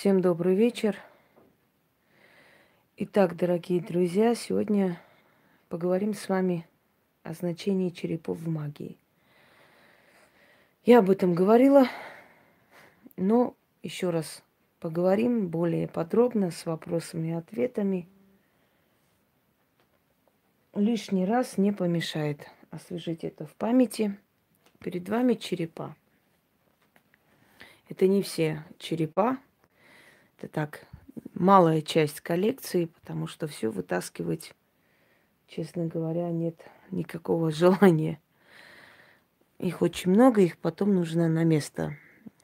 Всем добрый вечер. Итак, дорогие друзья, сегодня поговорим с вами о значении черепов в магии. Я об этом говорила, но еще раз поговорим более подробно с вопросами и ответами. Лишний раз не помешает освежить это в памяти. Перед вами черепа. Это не все черепа, это так, малая часть коллекции, потому что все вытаскивать, честно говоря, нет никакого желания. Их очень много, их потом нужно на место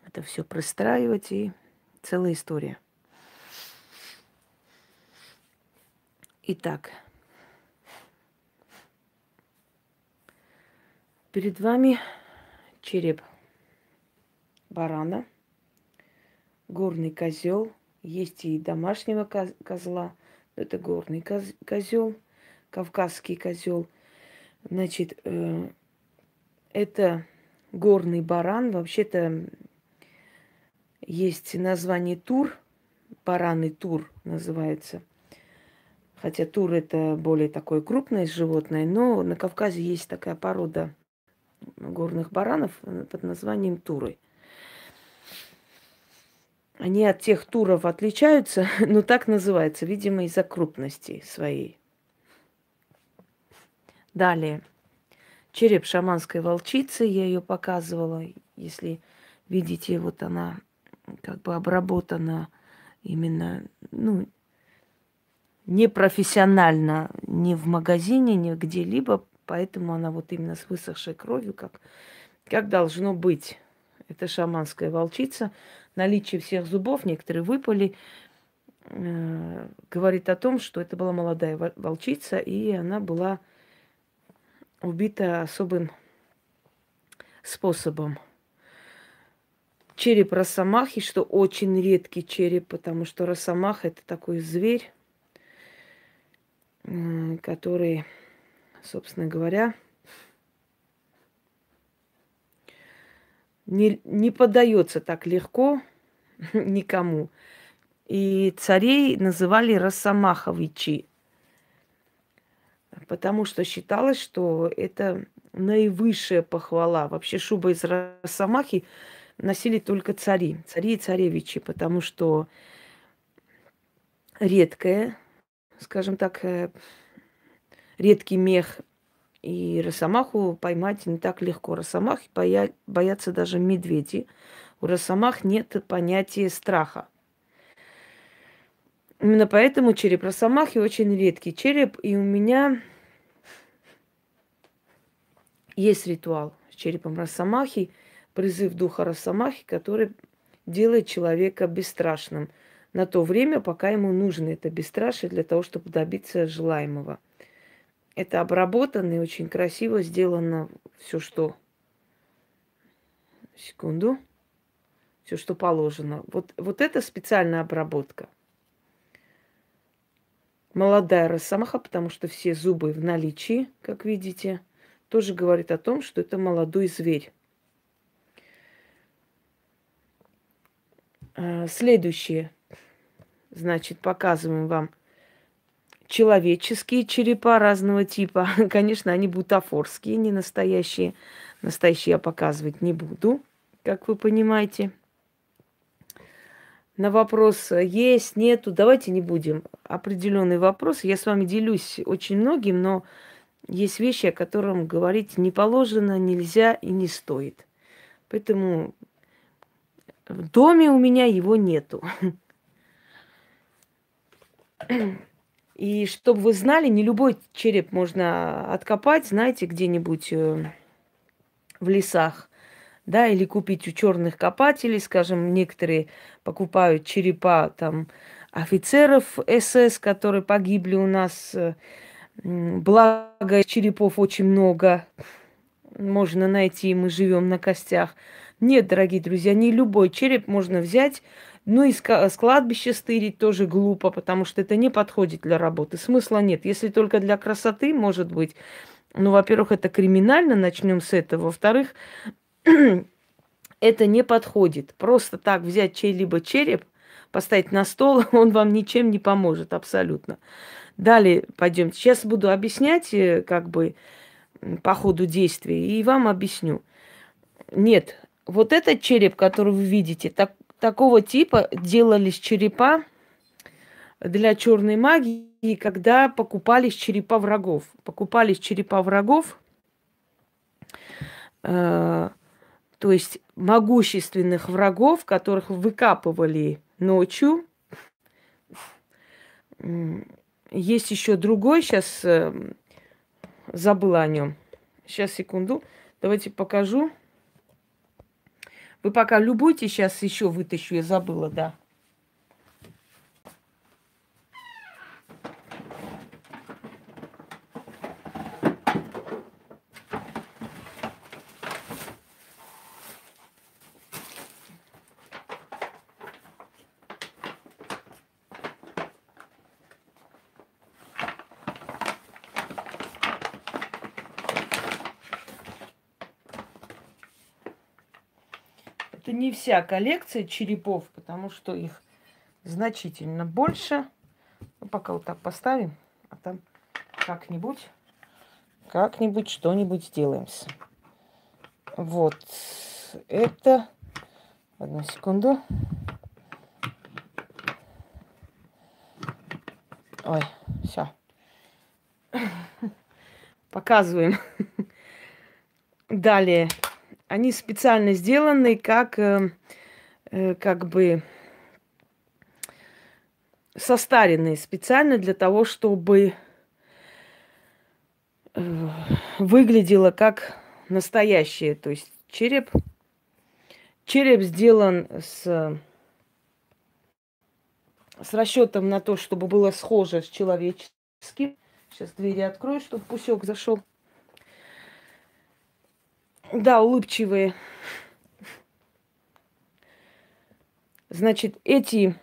это все простраивать и целая история. Итак, перед вами череп барана, горный козел – есть и домашнего козла, это горный козел, кавказский козел. Значит, э, это горный баран. Вообще-то есть название тур, баранный тур называется. Хотя тур это более такое крупное животное, но на Кавказе есть такая порода горных баранов под названием туры. Они от тех туров отличаются, но так называется, видимо, из-за крупности своей. Далее. Череп шаманской волчицы, я ее показывала. Если видите, вот она как бы обработана именно, ну, не профессионально, не в магазине, не где-либо, поэтому она вот именно с высохшей кровью, как, как должно быть. Это шаманская волчица наличие всех зубов, некоторые выпали, э, говорит о том, что это была молодая волчица, и она была убита особым способом. Череп росомахи, что очень редкий череп, потому что росомаха это такой зверь, э, который, собственно говоря, не, не поддается так легко никому. И царей называли Росомаховичи, потому что считалось, что это наивысшая похвала. Вообще шуба из Росомахи носили только цари, цари и царевичи, потому что редкая, скажем так, э, редкий мех и росомаху поймать не так легко. Росомахи боя... боятся даже медведи. У росомах нет понятия страха. Именно поэтому череп росомахи очень редкий череп. И у меня есть ритуал с черепом росомахи, призыв духа росомахи, который делает человека бесстрашным на то время, пока ему нужно это бесстрашие для того, чтобы добиться желаемого. Это обработано и очень красиво сделано все, что... Секунду. Все, что положено. Вот, вот это специальная обработка. Молодая росомаха, потому что все зубы в наличии, как видите, тоже говорит о том, что это молодой зверь. А, следующее. Значит, показываем вам человеческие черепа разного типа. Конечно, они бутафорские, не настоящие. Настоящие я показывать не буду, как вы понимаете. На вопрос есть, нету, давайте не будем. Определенный вопрос. Я с вами делюсь очень многим, но есть вещи, о которых говорить не положено, нельзя и не стоит. Поэтому в доме у меня его нету. И чтобы вы знали, не любой череп можно откопать, знаете, где-нибудь э, в лесах, да, или купить у черных копателей, скажем, некоторые покупают черепа там офицеров СС, которые погибли у нас. Э, благо, черепов очень много можно найти, мы живем на костях. Нет, дорогие друзья, не любой череп можно взять, ну и с кладбища стырить тоже глупо, потому что это не подходит для работы. Смысла нет. Если только для красоты, может быть. Ну, во-первых, это криминально, начнем с этого. Во-вторых, это не подходит. Просто так взять чей-либо череп, поставить на стол, он вам ничем не поможет абсолютно. Далее пойдемте. Сейчас буду объяснять, э, как бы, по ходу действия, и вам объясню. Нет, вот этот череп, который вы видите, так, такого типа делались черепа для черной магии, когда покупались черепа врагов. Покупались черепа врагов, э, то есть могущественных врагов, которых выкапывали ночью. Есть еще другой, сейчас э, забыла о нем. Сейчас, секунду. Давайте покажу. Вы пока любуйте, сейчас еще вытащу, я забыла, да. Это не вся коллекция черепов, потому что их значительно больше. Ну, пока вот так поставим, а там как-нибудь, как-нибудь что-нибудь сделаем. Вот. Это... Одну секунду. Ой, все. Показываем. Далее они специально сделаны как, э, э, как бы состаренные специально для того, чтобы э, выглядело как настоящее. То есть череп, череп сделан с, с расчетом на то, чтобы было схоже с человеческим. Сейчас двери открою, чтобы пусек зашел. Да, улыбчивые. Значит, эти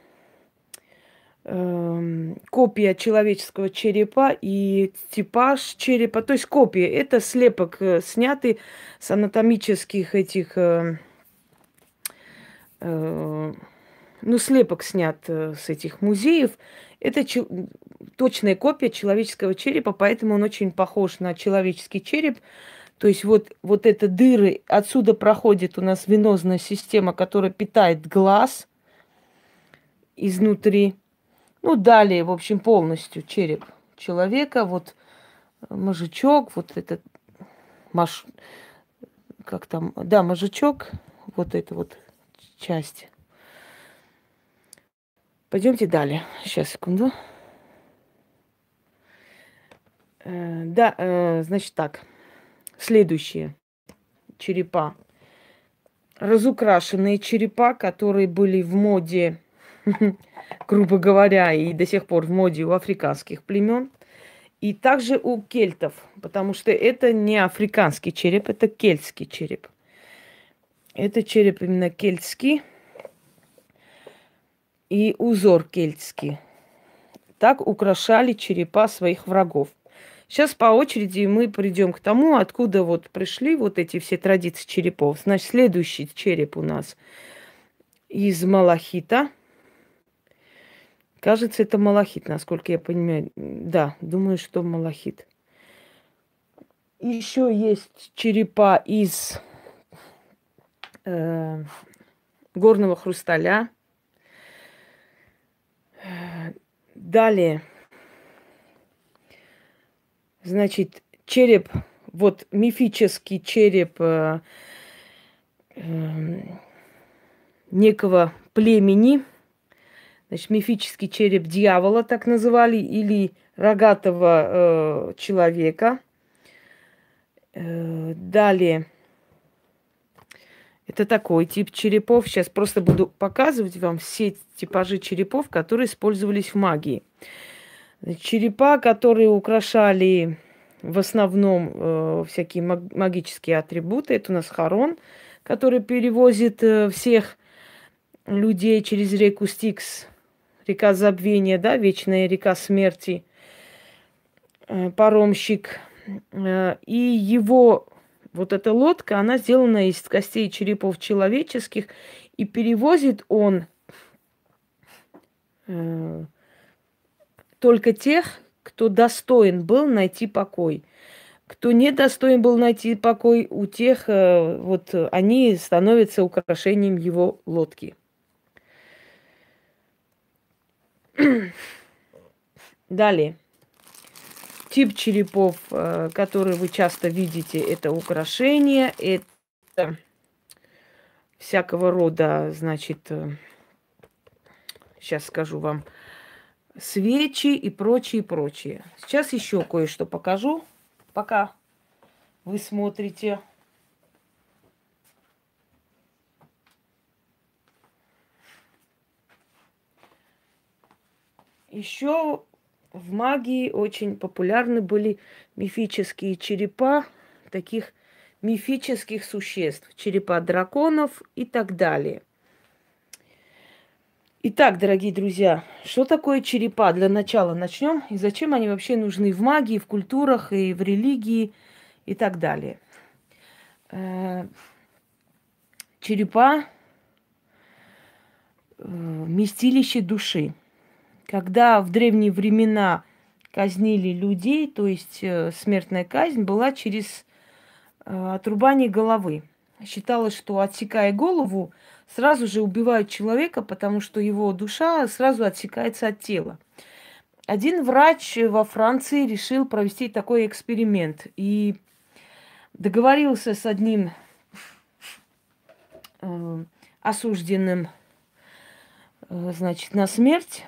э, копия человеческого черепа и типаж черепа, то есть копия, это слепок, э, снятый с анатомических этих, э, э, ну, слепок снят э, с этих музеев. Это ч- точная копия человеческого черепа, поэтому он очень похож на человеческий череп. То есть вот, вот это дыры, отсюда проходит у нас венозная система, которая питает глаз изнутри. Ну, далее, в общем, полностью череп человека, вот мозжечок, вот этот маш... как там, да, мозжечок, вот эта вот часть. Пойдемте далее. Сейчас, секунду. Э, да, э, значит так следующие черепа. Разукрашенные черепа, которые были в моде, грубо говоря, и до сих пор в моде у африканских племен. И также у кельтов, потому что это не африканский череп, это кельтский череп. Это череп именно кельтский и узор кельтский. Так украшали черепа своих врагов. Сейчас по очереди мы придем к тому, откуда вот пришли вот эти все традиции черепов. Значит, следующий череп у нас из малахита. Кажется, это малахит, насколько я понимаю. Да, думаю, что малахит. Еще есть черепа из э, горного хрусталя. Далее Значит, череп, вот мифический череп э, э, некого племени, значит, мифический череп дьявола, так называли, или рогатого э, человека. Э, далее, это такой тип черепов. Сейчас просто буду показывать вам все типажи черепов, которые использовались в магии. Черепа, которые украшали в основном э, всякие магические атрибуты. Это у нас Харон, который перевозит э, всех людей через реку Стикс, река забвения, да, вечная река смерти, э, паромщик. Э, и его вот эта лодка, она сделана из костей черепов человеческих, и перевозит он э, только тех, кто достоин был найти покой. Кто не достоин был найти покой, у тех э, вот они становятся украшением его лодки. Далее. Тип черепов, э, который вы часто видите, это украшения, это всякого рода, значит, сейчас скажу вам, свечи и прочее, прочее. Сейчас еще кое-что покажу, пока вы смотрите. Еще в магии очень популярны были мифические черепа таких мифических существ, черепа драконов и так далее – Итак, дорогие друзья, что такое черепа? Для начала начнем. И зачем они вообще нужны в магии, в культурах и в религии и так далее. Э, черепа э, местилище души. Когда в древние времена казнили людей, то есть э, смертная казнь была через отрубание головы. Считалось, что отсекая голову, сразу же убивают человека, потому что его душа сразу отсекается от тела. Один врач во Франции решил провести такой эксперимент и договорился с одним э, осужденным, э, значит, на смерть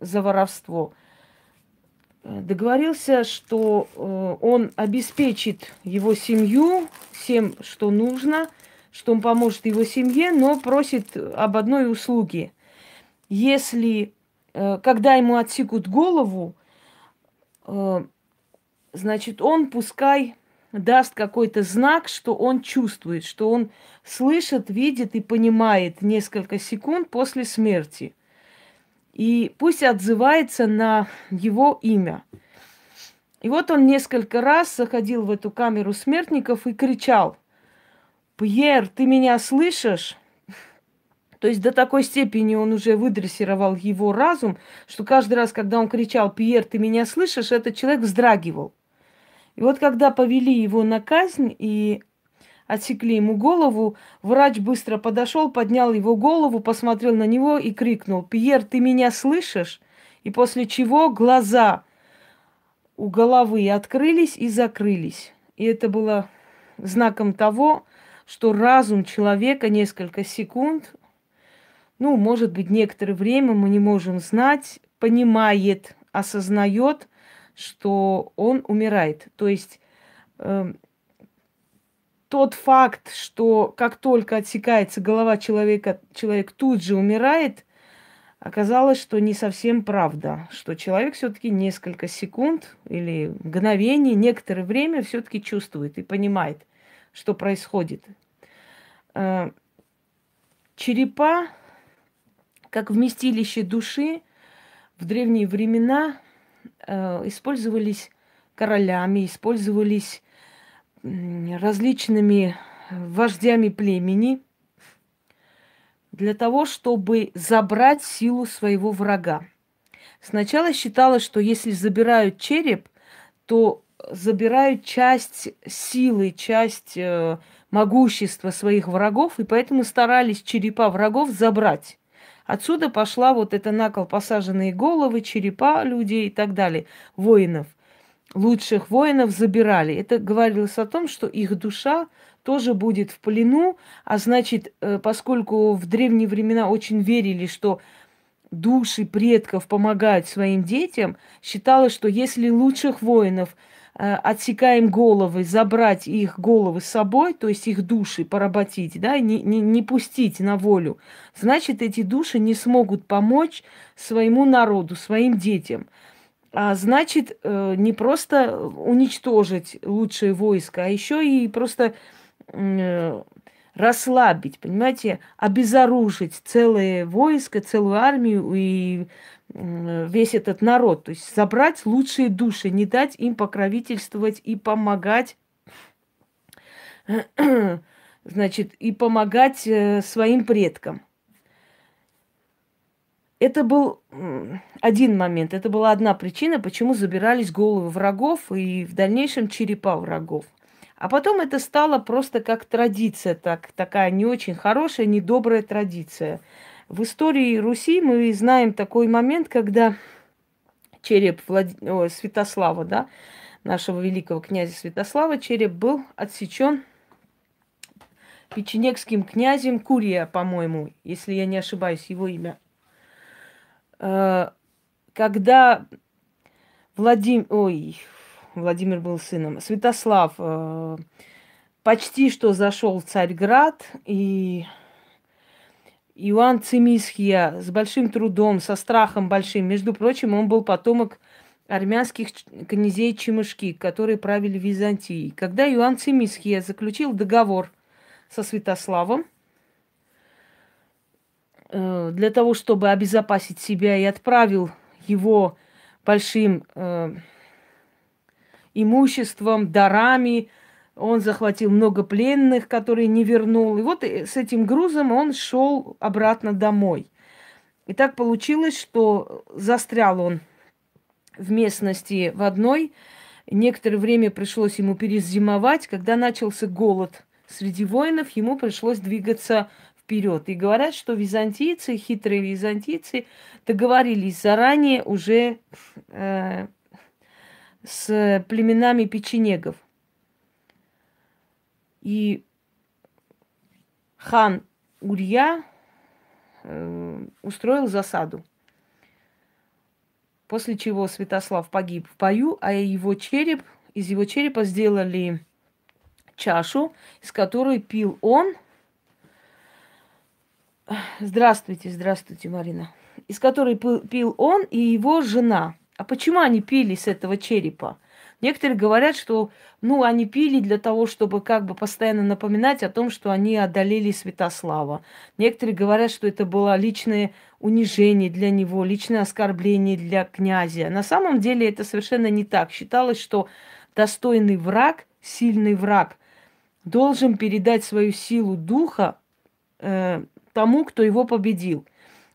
за воровство. Договорился, что э, он обеспечит его семью всем, что нужно – что он поможет его семье, но просит об одной услуге. Если, э, когда ему отсекут голову, э, значит, он пускай даст какой-то знак, что он чувствует, что он слышит, видит и понимает несколько секунд после смерти. И пусть отзывается на его имя. И вот он несколько раз заходил в эту камеру смертников и кричал – Пьер, ты меня слышишь? То есть до такой степени он уже выдрессировал его разум, что каждый раз, когда он кричал «Пьер, ты меня слышишь?», этот человек вздрагивал. И вот когда повели его на казнь и отсекли ему голову, врач быстро подошел, поднял его голову, посмотрел на него и крикнул «Пьер, ты меня слышишь?», и после чего глаза у головы открылись и закрылись. И это было знаком того, что разум человека несколько секунд, ну, может быть, некоторое время мы не можем знать, понимает, осознает, что он умирает. То есть э, тот факт, что как только отсекается голова человека, человек тут же умирает, оказалось, что не совсем правда, что человек все-таки несколько секунд или мгновений, некоторое время все-таки чувствует и понимает – что происходит. Э, черепа, как вместилище души, в древние времена э, использовались королями, использовались различными вождями племени для того, чтобы забрать силу своего врага. Сначала считалось, что если забирают череп, то забирают часть силы, часть э, могущества своих врагов, и поэтому старались черепа врагов забрать. Отсюда пошла вот эта накол посаженные головы, черепа людей и так далее, воинов. Лучших воинов забирали. Это говорилось о том, что их душа тоже будет в плену, а значит, э, поскольку в древние времена очень верили, что души предков помогают своим детям, считалось, что если лучших воинов – Э, отсекаем головы, забрать их головы с собой, то есть их души поработить, да, не, не, не пустить на волю, значит, эти души не смогут помочь своему народу, своим детям. А значит, э, не просто уничтожить лучшее войско, а еще и просто э, расслабить, понимаете, обезоружить целое войско, целую армию и весь этот народ. То есть забрать лучшие души, не дать им покровительствовать и помогать, значит, и помогать э, своим предкам. Это был один момент, это была одна причина, почему забирались головы врагов и в дальнейшем черепа врагов. А потом это стало просто как традиция, так, такая не очень хорошая, недобрая традиция. В истории Руси мы знаем такой момент, когда череп Влад... О, Святослава, да, нашего великого князя Святослава, череп был отсечен печенегским князем Курия, по-моему, если я не ошибаюсь, его имя. Э, когда Владимир, ой, Владимир был сыном, Святослав э, почти что зашел в Царьград, и Иоанн Цимисхия с большим трудом, со страхом большим, между прочим, он был потомок армянских князей Чемышки, которые правили Византией. Когда Иоанн Цимисхия заключил договор со Святославом, э, для того, чтобы обезопасить себя, и отправил его большим э, имуществом, дарами. Он захватил много пленных, которые не вернул. И вот э, с этим грузом он шел обратно домой. И так получилось, что застрял он в местности в одной. Некоторое время пришлось ему перезимовать. Когда начался голод среди воинов, ему пришлось двигаться вперед. И говорят, что византийцы, хитрые византийцы, договорились заранее уже э, с племенами печенегов. И хан Урья э, устроил засаду. После чего Святослав погиб в бою, а его череп, из его черепа сделали чашу, из которой пил он. Здравствуйте, здравствуйте, Марина. Из которой пил он и его жена. А почему они пили с этого черепа? Некоторые говорят, что ну, они пили для того, чтобы как бы постоянно напоминать о том, что они одолели Святослава. Некоторые говорят, что это было личное унижение для него, личное оскорбление для князя. На самом деле это совершенно не так. Считалось, что достойный враг, сильный враг, должен передать свою силу духа э, тому, кто его победил.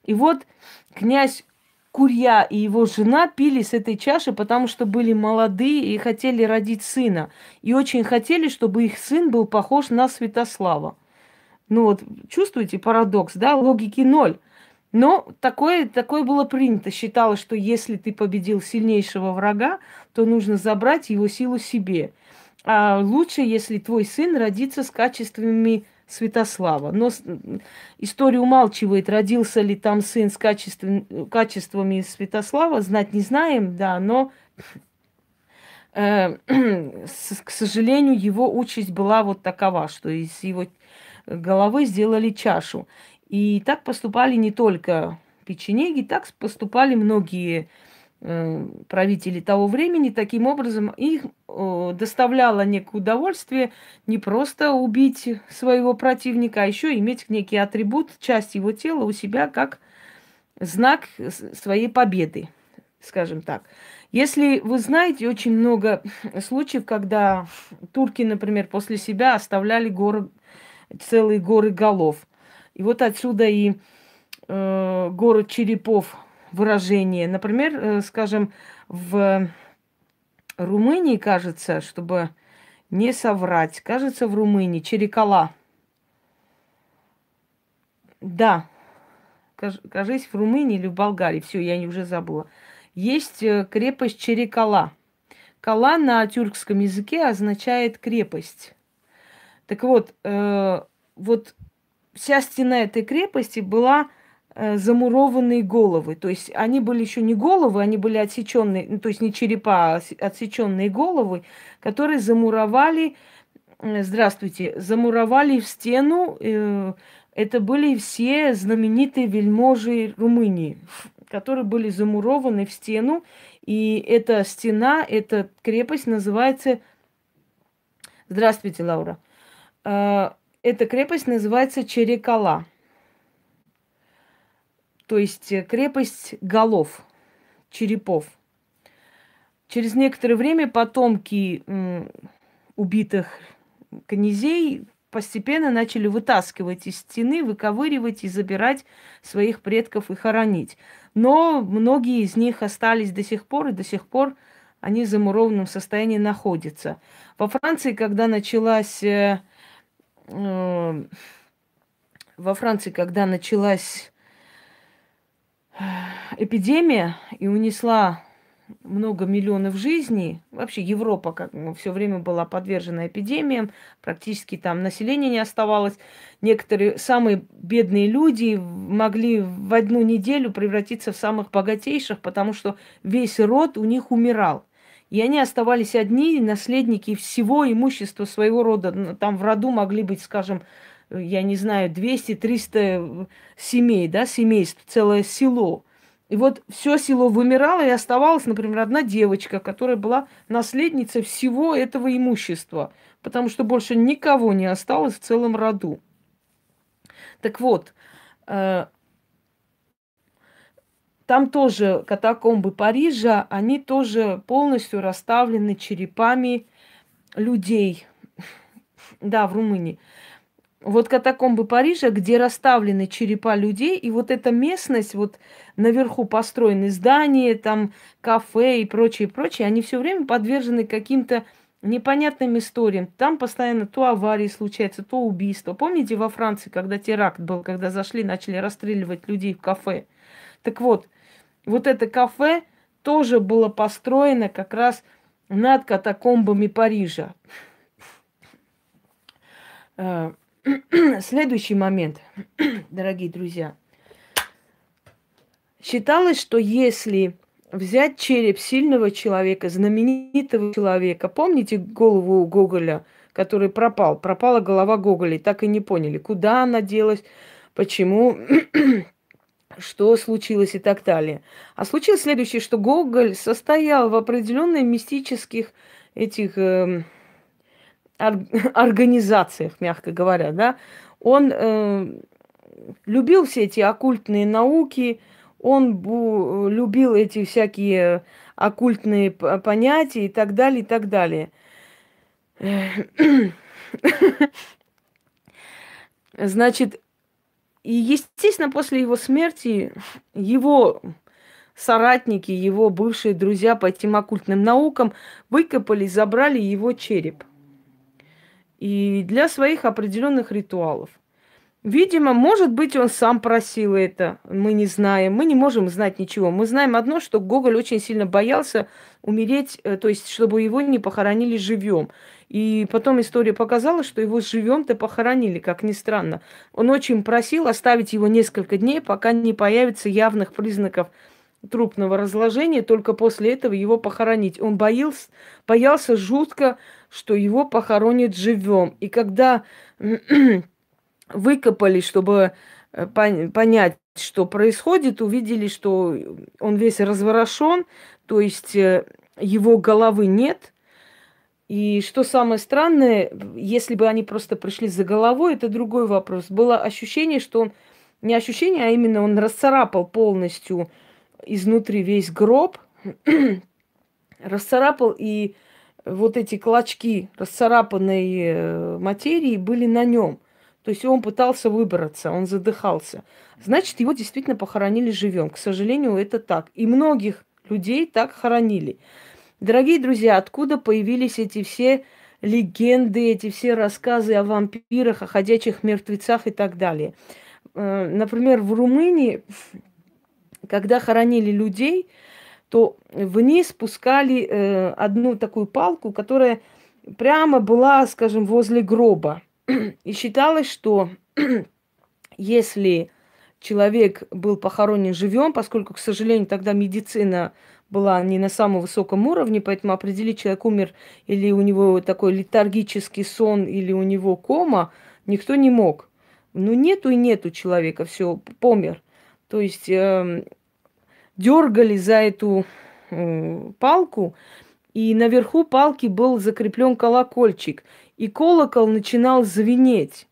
И вот князь Курья и его жена пили с этой чаши, потому что были молодые и хотели родить сына. И очень хотели, чтобы их сын был похож на Святослава. Ну вот, чувствуете парадокс, да? Логики ноль. Но такое, такое было принято. Считалось, что если ты победил сильнейшего врага, то нужно забрать его силу себе. А лучше, если твой сын родится с качествами Святослава. Но история умалчивает, родился ли там сын с качеством, качествами Святослава, знать не знаем, да, но, э, к сожалению, его участь была вот такова, что из его головы сделали чашу. И так поступали не только печенеги, так поступали многие Э, правители того времени, таким образом их доставляло некое удовольствие не просто убить своего противника, а еще иметь некий атрибут, часть его тела у себя как знак своей победы, скажем так. Если вы знаете, очень много случаев, когда турки, например, после себя оставляли горы, целые горы голов. И вот отсюда и э, город черепов выражение. Например, э, скажем, в Румынии, кажется, чтобы не соврать, кажется, в Румынии Черекала. Да, кажись, в Румынии или в Болгарии, все, я не уже забыла. Есть э, крепость Черекала. Кала на тюркском языке означает крепость. Так вот, э, вот вся стена этой крепости была замурованные головы. То есть они были еще не головы, они были отсеченные, ну, то есть не черепа, а отсеченные головы, которые замуровали, э, здравствуйте, замуровали в стену. Э, это были все знаменитые вельможи Румынии, которые были замурованы в стену. И эта стена, эта крепость называется... Здравствуйте, Лаура. Эта крепость называется Черекала то есть э, крепость голов, черепов. Через некоторое время потомки убитых князей постепенно начали вытаскивать из стены, выковыривать и забирать своих предков и хоронить. Но многие из них остались до сих пор, и до сих пор они в замурованном состоянии находятся. Во Франции, когда началась... Э, э, во Франции, когда началась эпидемия и унесла много миллионов жизней. Вообще Европа как ну, все время была подвержена эпидемиям, практически там населения не оставалось. Некоторые самые бедные люди могли в одну неделю превратиться в самых богатейших, потому что весь род у них умирал. И они оставались одни, наследники всего имущества своего рода. Там в роду могли быть, скажем, я не знаю, 200-300 семей, да, семейств, целое село. И вот все село вымирало, и оставалась, например, одна девочка, которая была наследницей всего этого имущества, потому что больше никого не осталось в целом роду. Так вот, э, там тоже катакомбы Парижа, они тоже полностью расставлены черепами людей. Да, в Румынии вот катакомбы Парижа, где расставлены черепа людей, и вот эта местность, вот наверху построены здания, там кафе и прочее, прочее, они все время подвержены каким-то непонятным историям. Там постоянно то аварии случаются, то убийства. Помните во Франции, когда теракт был, когда зашли, начали расстреливать людей в кафе? Так вот, вот это кафе тоже было построено как раз над катакомбами Парижа. Следующий момент, дорогие друзья. Считалось, что если взять череп сильного человека, знаменитого человека, помните голову Гоголя, который пропал, пропала голова Гоголя, так и не поняли, куда она делась, почему, что случилось и так далее. А случилось следующее, что Гоголь состоял в определенных мистических этих... Э, организациях, мягко говоря, да, он э, любил все эти оккультные науки, он бу, любил эти всякие оккультные понятия и так далее, и так далее. Значит, и, естественно, после его смерти его соратники, его бывшие друзья по этим оккультным наукам выкопали, забрали его череп и для своих определенных ритуалов. Видимо, может быть, он сам просил это, мы не знаем, мы не можем знать ничего. Мы знаем одно, что Гоголь очень сильно боялся умереть, э, то есть, чтобы его не похоронили живем. И потом история показала, что его живем-то похоронили, как ни странно. Он очень просил оставить его несколько дней, пока не появится явных признаков трупного разложения, только после этого его похоронить. Он боялся, боялся жутко что его похоронят живем. И когда выкопали, чтобы э, понять, что происходит, увидели, что он весь разворошен, то есть э, его головы нет. И что самое странное, если бы они просто пришли за головой, это другой вопрос. Было ощущение, что он, не ощущение, а именно он расцарапал полностью изнутри весь гроб, расцарапал и вот эти клочки расцарапанной э, материи были на нем. То есть он пытался выбраться, он задыхался. Значит, его действительно похоронили живем. К сожалению, это так. И многих людей так хоронили. Дорогие друзья, откуда появились эти все легенды, эти все рассказы о вампирах, о ходячих мертвецах и так далее? Э, например, в Румынии, когда хоронили людей, то вниз спускали э, одну такую палку, которая прямо была, скажем, возле гроба. И считалось, что если человек был похоронен живем, поскольку, к сожалению, тогда медицина была не на самом высоком уровне, поэтому определить, человек умер или у него такой летаргический сон, или у него кома, никто не мог. Ну, нету и нету человека, все, помер. То есть э, дергали за эту э, палку, и наверху палки был закреплен колокольчик, и колокол начинал звенеть.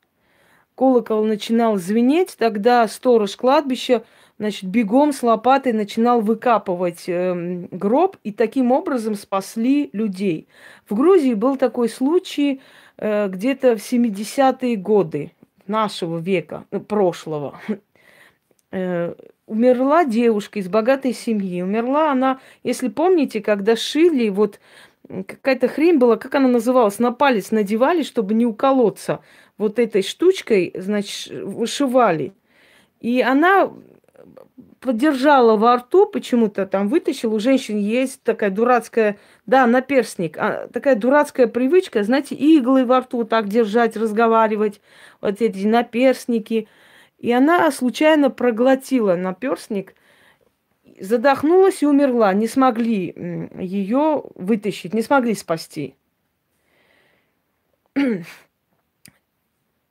Колокол начинал звенеть, тогда сторож кладбища, значит, бегом с лопатой начинал выкапывать э, гроб, и таким образом спасли людей. В Грузии был такой случай, э, где-то в 70-е годы нашего века, ну, прошлого. Умерла девушка из богатой семьи. Умерла она, если помните, когда шили, вот какая-то хрень была, как она называлась, на палец надевали, чтобы не уколоться. Вот этой штучкой, значит, вышивали. И она подержала во рту, почему-то там вытащил. У женщин есть такая дурацкая, да, наперстник, а, такая дурацкая привычка, знаете, иглы во рту так держать, разговаривать, вот эти наперстники. И она случайно проглотила наперстник, задохнулась и умерла. Не смогли ее вытащить, не смогли спасти.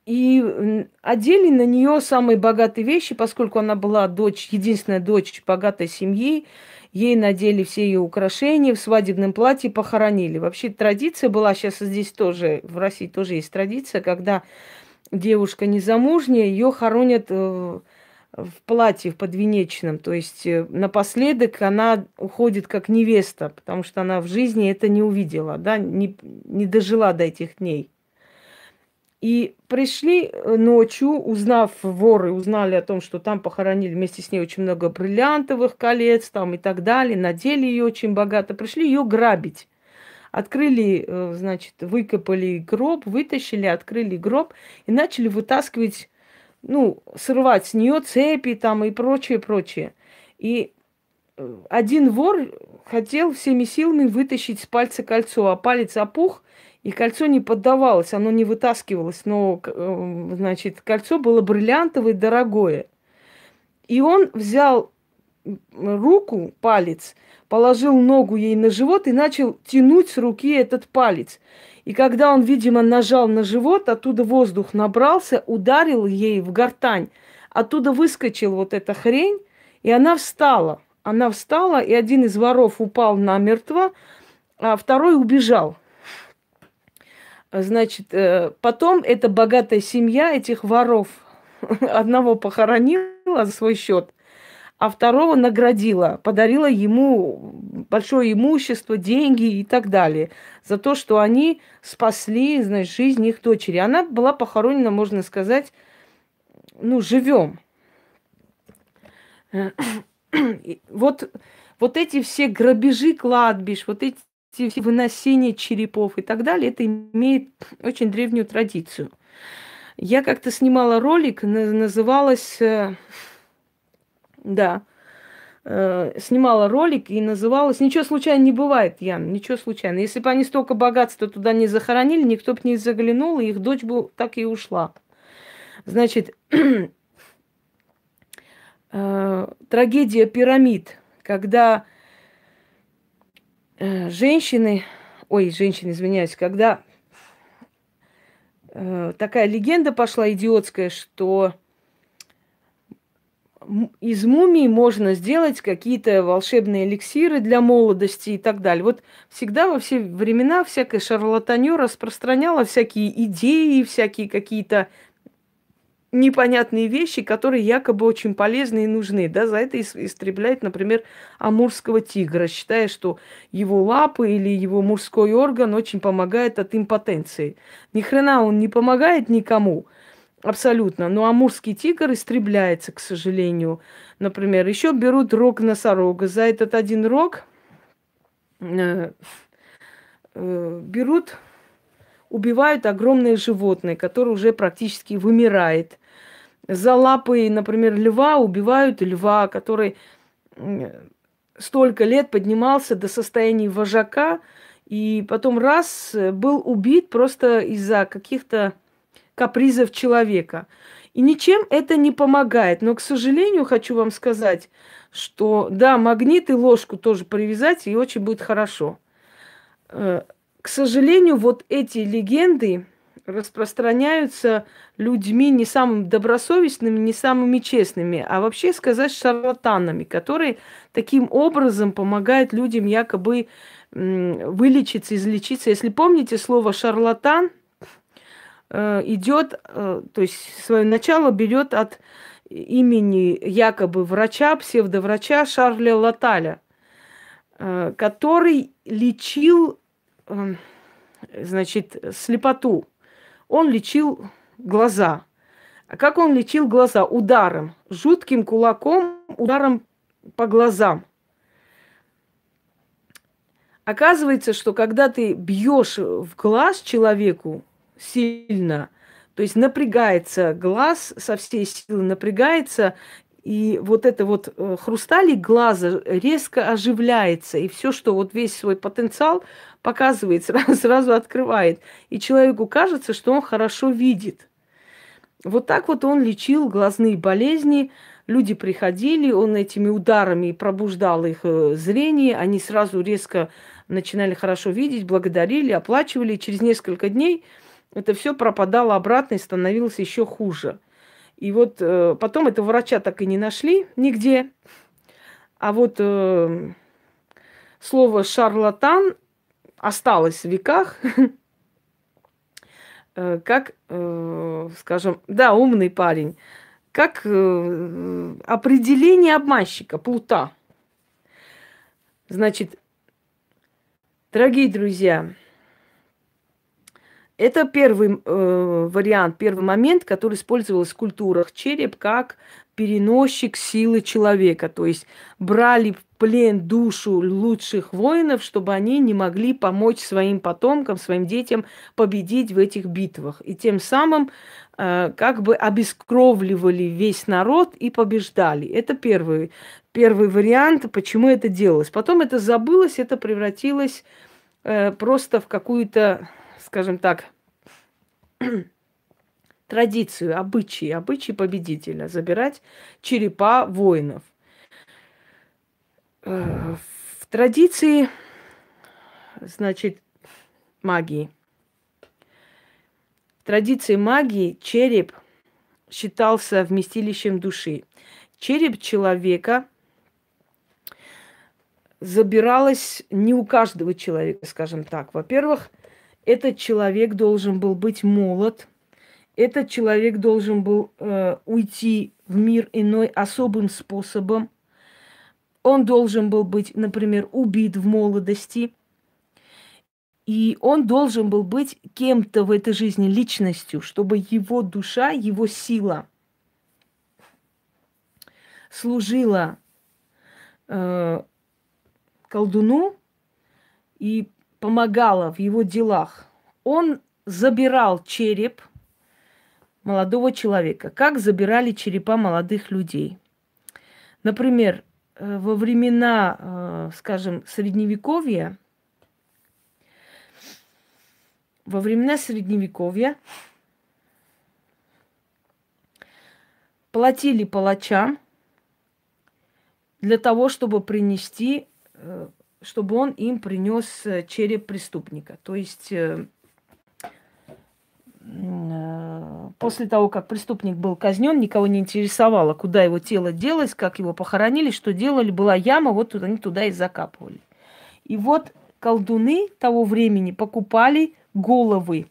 И одели на нее самые богатые вещи, поскольку она была дочь, единственная дочь богатой семьи. Ей надели все ее украшения в свадебном платье, похоронили. Вообще традиция была, сейчас здесь тоже, в России тоже есть традиция, когда девушка незамужняя, ее хоронят э, в платье, в подвенечном. То есть э, напоследок она уходит как невеста, потому что она в жизни это не увидела, да, не, не дожила до этих дней. И пришли э, ночью, узнав, воры узнали о том, что там похоронили вместе с ней очень много бриллиантовых колец там и так далее, надели ее очень богато, пришли ее грабить. Открыли, э, значит, выкопали гроб, вытащили, открыли гроб и начали вытаскивать, ну, срывать с нее цепи там и прочее, прочее. И э, один вор хотел всеми силами вытащить с пальца кольцо, а палец опух, и кольцо не поддавалось, оно не вытаскивалось, но, э, значит, кольцо было бриллиантовое, дорогое. И он взял руку, палец, положил ногу ей на живот и начал тянуть с руки этот палец. И когда он, видимо, нажал на живот, оттуда воздух набрался, ударил ей в гортань. Оттуда выскочил вот эта хрень, и она встала. Она встала, и один из воров упал намертво, а второй убежал. Значит, э, потом эта богатая семья этих воров одного похоронила за свой счет, а второго наградила, подарила ему большое имущество, деньги и так далее, за то, что они спасли, значит, жизнь их дочери. Она была похоронена, можно сказать, ну, живем. Вот, вот эти все грабежи кладбищ, вот эти все выносения черепов и так далее, это имеет очень древнюю традицию. Я как-то снимала ролик, называлась, э, да, э, снимала ролик и называлась «Ничего случайно не бывает, Ян, ничего случайно». Если бы они столько богатства туда не захоронили, никто бы не заглянул, и их дочь бы так и ушла. Значит, э, трагедия пирамид, когда Э, женщины, ой, женщины, извиняюсь, когда такая легенда пошла идиотская, что из мумии можно сделать какие-то волшебные эликсиры для молодости и так далее. Вот всегда во все времена всякое шарлатанье распространяло всякие идеи, всякие какие-то непонятные вещи, которые якобы очень полезны и нужны. Да, за это истребляет, например, амурского тигра, считая, что его лапы или его мужской орган очень помогает от импотенции. Ни хрена он не помогает никому. Абсолютно. Но амурский тигр истребляется, к сожалению. Например, еще берут рог носорога. За этот один рог э, э, берут убивают огромное животное, которое уже практически вымирает. За лапы, например, льва убивают льва, который столько лет поднимался до состояния вожака, и потом раз э, был убит просто из-за каких-то капризов человека. И ничем это не помогает. Но, к сожалению, хочу вам сказать, что да, магнит и ложку тоже привязать, и очень будет хорошо. Э, к сожалению, вот эти легенды распространяются людьми не самыми добросовестными, не самыми честными, а вообще сказать шарлатанами, которые таким образом помогают людям якобы вылечиться, излечиться. Если помните слово шарлатан, идет, э, то есть свое начало берет от имени якобы врача, псевдоврача Шарля Латаля, э, который лечил Эм, значит, слепоту. он лечил глаза. А как он лечил глаза? Ударом, жутким кулаком, ударом по глазам. Оказывается, что когда ты бьешь в глаз человеку сильно, то есть напрягается глаз со всей силы, напрягается, и вот это вот э, хрусталик глаза резко оживляется, и все, что вот весь свой потенциал показывает, сразу, сразу открывает. И человеку кажется, что он хорошо видит. Вот так вот он лечил глазные болезни. Люди приходили, он этими ударами пробуждал их э, зрение, они сразу резко начинали хорошо видеть, благодарили, оплачивали. через несколько дней это все пропадало обратно и становилось еще хуже. И вот э, потом этого врача так и не нашли нигде. А вот э, слово шарлатан осталось в веках, э, как, э, скажем, да, умный парень, как э, определение обманщика, плута. Значит, дорогие друзья, это первый э, вариант, первый момент, который использовался в культурах. Череп как переносчик силы человека. То есть брали в плен душу лучших воинов, чтобы они не могли помочь своим потомкам, своим детям победить в этих битвах. И тем самым э, как бы обескровливали весь народ и побеждали. Это первый, первый вариант, почему это делалось. Потом это забылось, это превратилось э, просто в какую-то скажем так, традицию, обычаи, обычаи победителя, забирать черепа воинов. Э, в традиции, значит, магии. В традиции магии череп считался вместилищем души. Череп человека забиралось не у каждого человека, скажем так. Во-первых, этот человек должен был быть молод, этот человек должен был э, уйти в мир иной особым способом. Он должен был быть, например, убит в молодости. И он должен был быть кем-то в этой жизни, личностью, чтобы его душа, его сила служила э, колдуну и помогала в его делах. Он забирал череп молодого человека, как забирали черепа молодых людей. Например, э, во времена, э, скажем, средневековья, во времена средневековья платили палачам для того, чтобы принести э, чтобы он им принес э, череп преступника. То есть э, э, после того, как преступник был казнен, никого не интересовало, куда его тело делось, как его похоронили, что делали. Была яма, вот туда, они туда и закапывали. И вот колдуны того времени покупали головы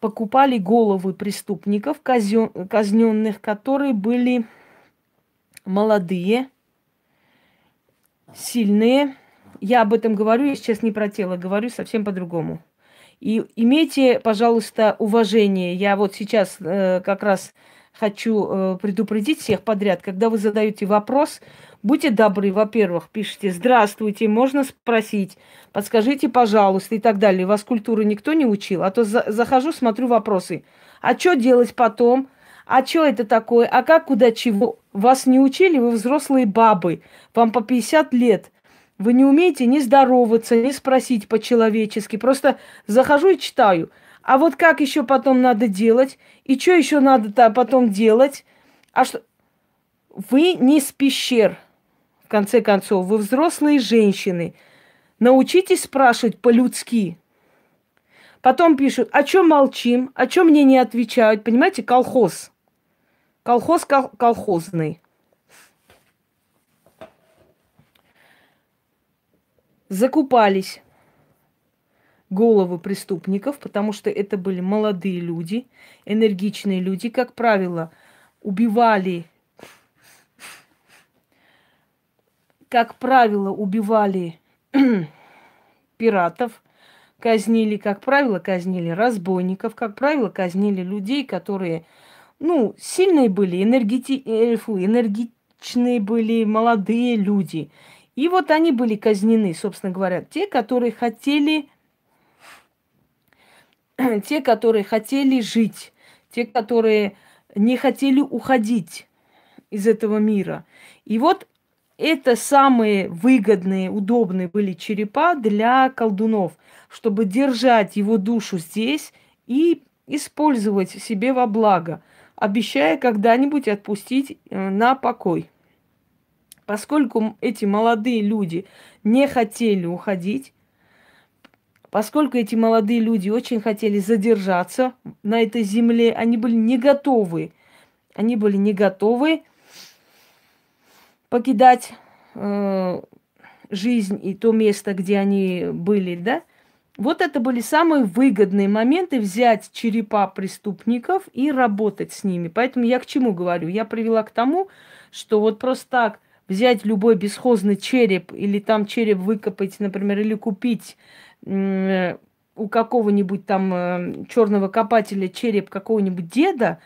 покупали головы преступников, казненных, которые были молодые, сильные. Я об этом говорю, я сейчас не про тело говорю, совсем по-другому. И имейте, пожалуйста, уважение. Я вот сейчас э, как раз хочу э, предупредить всех подряд, когда вы задаете вопрос, будьте добры, во-первых, пишите «Здравствуйте», можно спросить, подскажите, пожалуйста, и так далее. Вас культуры никто не учил, а то за захожу, смотрю вопросы. А что делать потом? А что это такое? А как, куда, чего? Вас не учили, вы взрослые бабы, вам по 50 лет. Вы не умеете ни здороваться, ни спросить по-человечески. Просто захожу и читаю – а вот как еще потом надо делать? И что еще надо потом делать? А что? Вы не с пещер, в конце концов. Вы взрослые женщины. Научитесь спрашивать по-людски. Потом пишут, о чем молчим, о чем мне не отвечают. Понимаете, колхоз. Колхоз кол- колхозный. Закупались головы преступников, потому что это были молодые люди, энергичные люди, как правило, убивали, как правило, убивали пиратов казнили, как правило, казнили разбойников, как правило, казнили людей, которые, ну, сильные были, энергети... э, энергичные были, молодые люди. И вот они были казнены, собственно говоря, те, которые хотели, те, которые хотели жить, те, которые не хотели уходить из этого мира. И вот это самые выгодные, удобные были черепа для колдунов, чтобы держать его душу здесь и использовать себе во благо, обещая когда-нибудь отпустить э, на покой. Поскольку эти молодые люди не хотели уходить, поскольку эти молодые люди очень хотели задержаться на этой земле, они были не готовы, они были не готовы покидать э, жизнь и то место, где они были, да, вот это были самые выгодные моменты взять черепа преступников и работать с ними. Поэтому я к чему говорю? Я привела к тому, что вот просто так взять любой бесхозный череп или там череп выкопать, например, или купить у какого-нибудь там э, черного копателя череп какого-нибудь деда,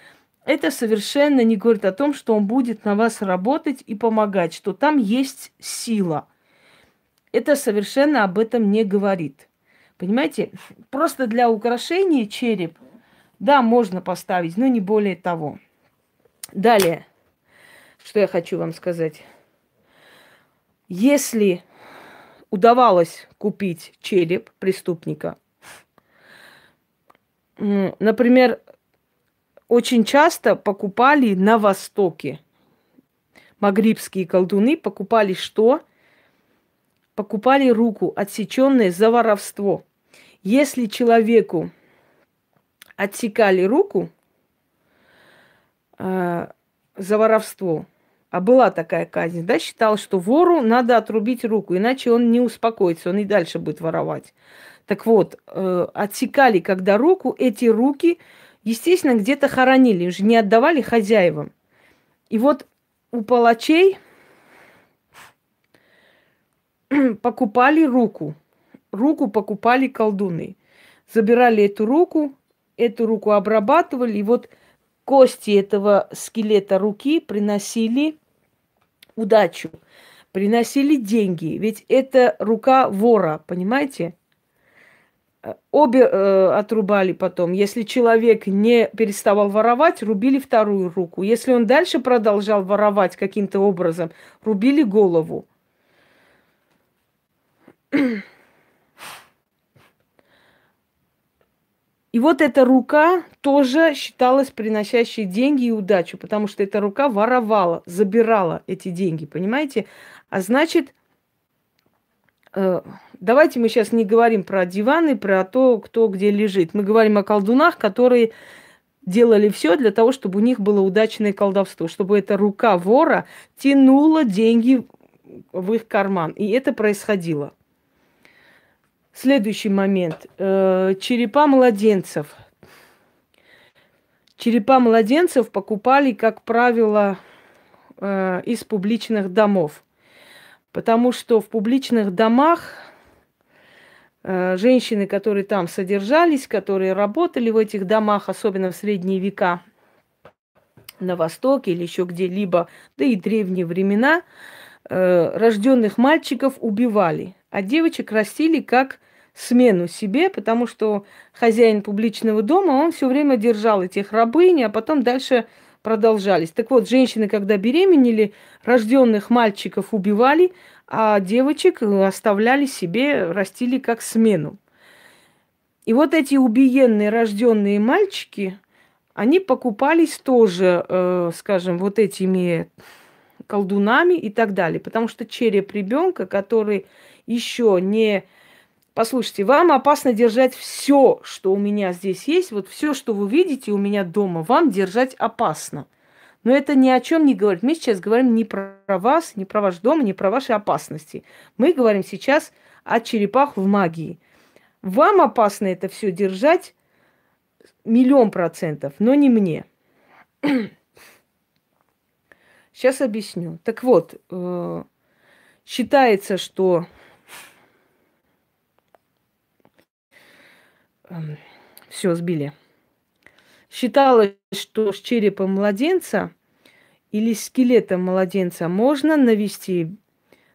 это совершенно не говорит о том, что он будет на вас работать и помогать, что там есть сила. Это совершенно об этом не говорит. Понимаете, просто для украшения череп, да, можно поставить, но не более того. Далее, что я хочу вам сказать. Если удавалось купить череп преступника, например, очень часто покупали на Востоке. Магрибские колдуны покупали что? Покупали руку, отсеченную за воровство. Если человеку отсекали руку э, за воровство, а была такая казнь, да, считал, что вору надо отрубить руку, иначе он не успокоится, он и дальше будет воровать. Так вот, э, отсекали когда руку, эти руки естественно, где-то хоронили, уже не отдавали хозяевам. И вот у палачей покупали руку. Руку покупали колдуны. Забирали эту руку, эту руку обрабатывали, и вот кости этого скелета руки приносили удачу, приносили деньги. Ведь это рука вора, понимаете? Обе э, отрубали потом. Если человек не переставал воровать, рубили вторую руку. Если он дальше продолжал воровать каким-то образом, рубили голову. И вот эта рука тоже считалась приносящей деньги и удачу, потому что эта рука воровала, забирала эти деньги, понимаете? А значит, э, Давайте мы сейчас не говорим про диваны, про то, кто где лежит. Мы говорим о колдунах, которые делали все для того, чтобы у них было удачное колдовство, чтобы эта рука вора тянула деньги в их карман. И это происходило. Следующий момент. Э, черепа младенцев. Черепа младенцев покупали, как правило, э, из публичных домов. Потому что в публичных домах Э, женщины, которые там содержались, которые работали в этих домах, особенно в средние века, на Востоке или еще где-либо, да и древние времена, рожденных мальчиков убивали, а девочек растили как смену себе, потому что хозяин публичного дома, он все время держал этих рабынь, а потом дальше продолжались. Так вот, женщины, когда беременели, рожденных мальчиков убивали, а девочек оставляли себе, растили как смену. И вот эти убиенные рожденные мальчики, они покупались тоже, э, скажем, вот этими колдунами и так далее. Потому что череп ребенка, который еще не... Послушайте, вам опасно держать все, что у меня здесь есть. Вот все, что вы видите у меня дома, вам держать опасно. Но это ни о чем не говорит. Мы сейчас говорим не про вас, не про ваш дом, не про ваши опасности. Мы говорим сейчас о черепах в магии. Вам опасно это все держать миллион процентов, но не мне. Сейчас объясню. Так вот, э, считается, что все сбили. Считалось, что с черепом младенца или скелетом младенца можно навести,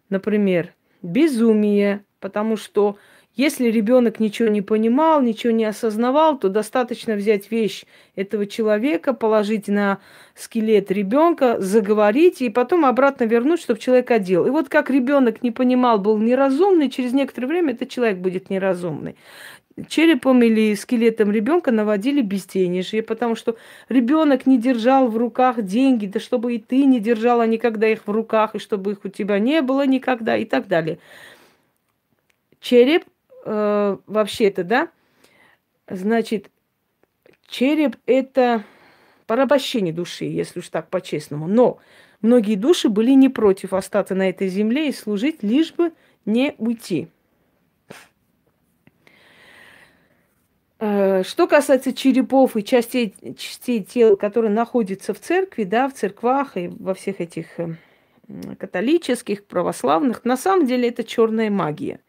например, безумие, потому что если ребенок ничего не понимал, ничего не осознавал, то достаточно взять вещь этого человека, положить на скелет ребенка, заговорить и потом обратно вернуть, чтобы человек одел. И вот как ребенок не понимал, был неразумный, через некоторое время этот человек будет неразумный черепом или скелетом ребенка наводили безденежье, потому что ребенок не держал в руках деньги, да чтобы и ты не держала никогда их в руках, и чтобы их у тебя не было никогда, и так далее. Череп э, вообще-то, да, значит, череп это порабощение души, если уж так по-честному. Но многие души были не против остаться на этой земле и служить, лишь бы не уйти. Что касается черепов и частей, частей тела, которые находятся в церкви, да, в церквах и во всех этих э, католических, православных, на самом деле это черная магия.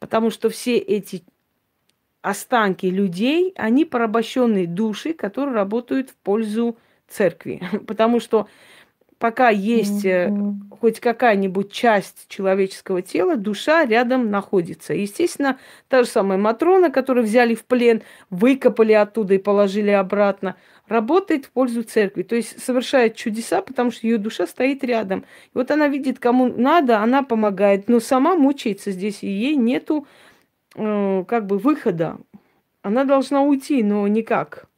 Потому что все эти останки людей, они порабощенные души, которые работают в пользу церкви. Потому что пока есть mm-hmm. хоть какая-нибудь часть человеческого тела, душа рядом находится. Естественно, та же самая Матрона, которую взяли в плен, выкопали оттуда и положили обратно, работает в пользу церкви. То есть совершает чудеса, потому что ее душа стоит рядом. И вот она видит, кому надо, она помогает, но сама мучается здесь, и ей нету э, как бы выхода. Она должна уйти, но никак.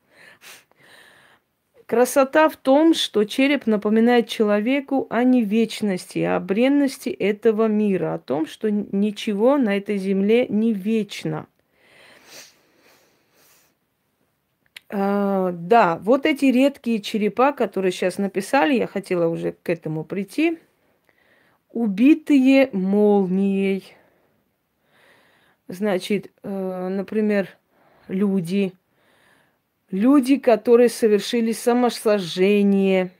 Красота в том, что череп напоминает человеку о не вечности, о бренности этого мира, о том, что ничего на этой земле не вечно. А, да, вот эти редкие черепа, которые сейчас написали, я хотела уже к этому прийти. Убитые молнией. Значит, э, например, люди, люди, которые совершили самосожжение,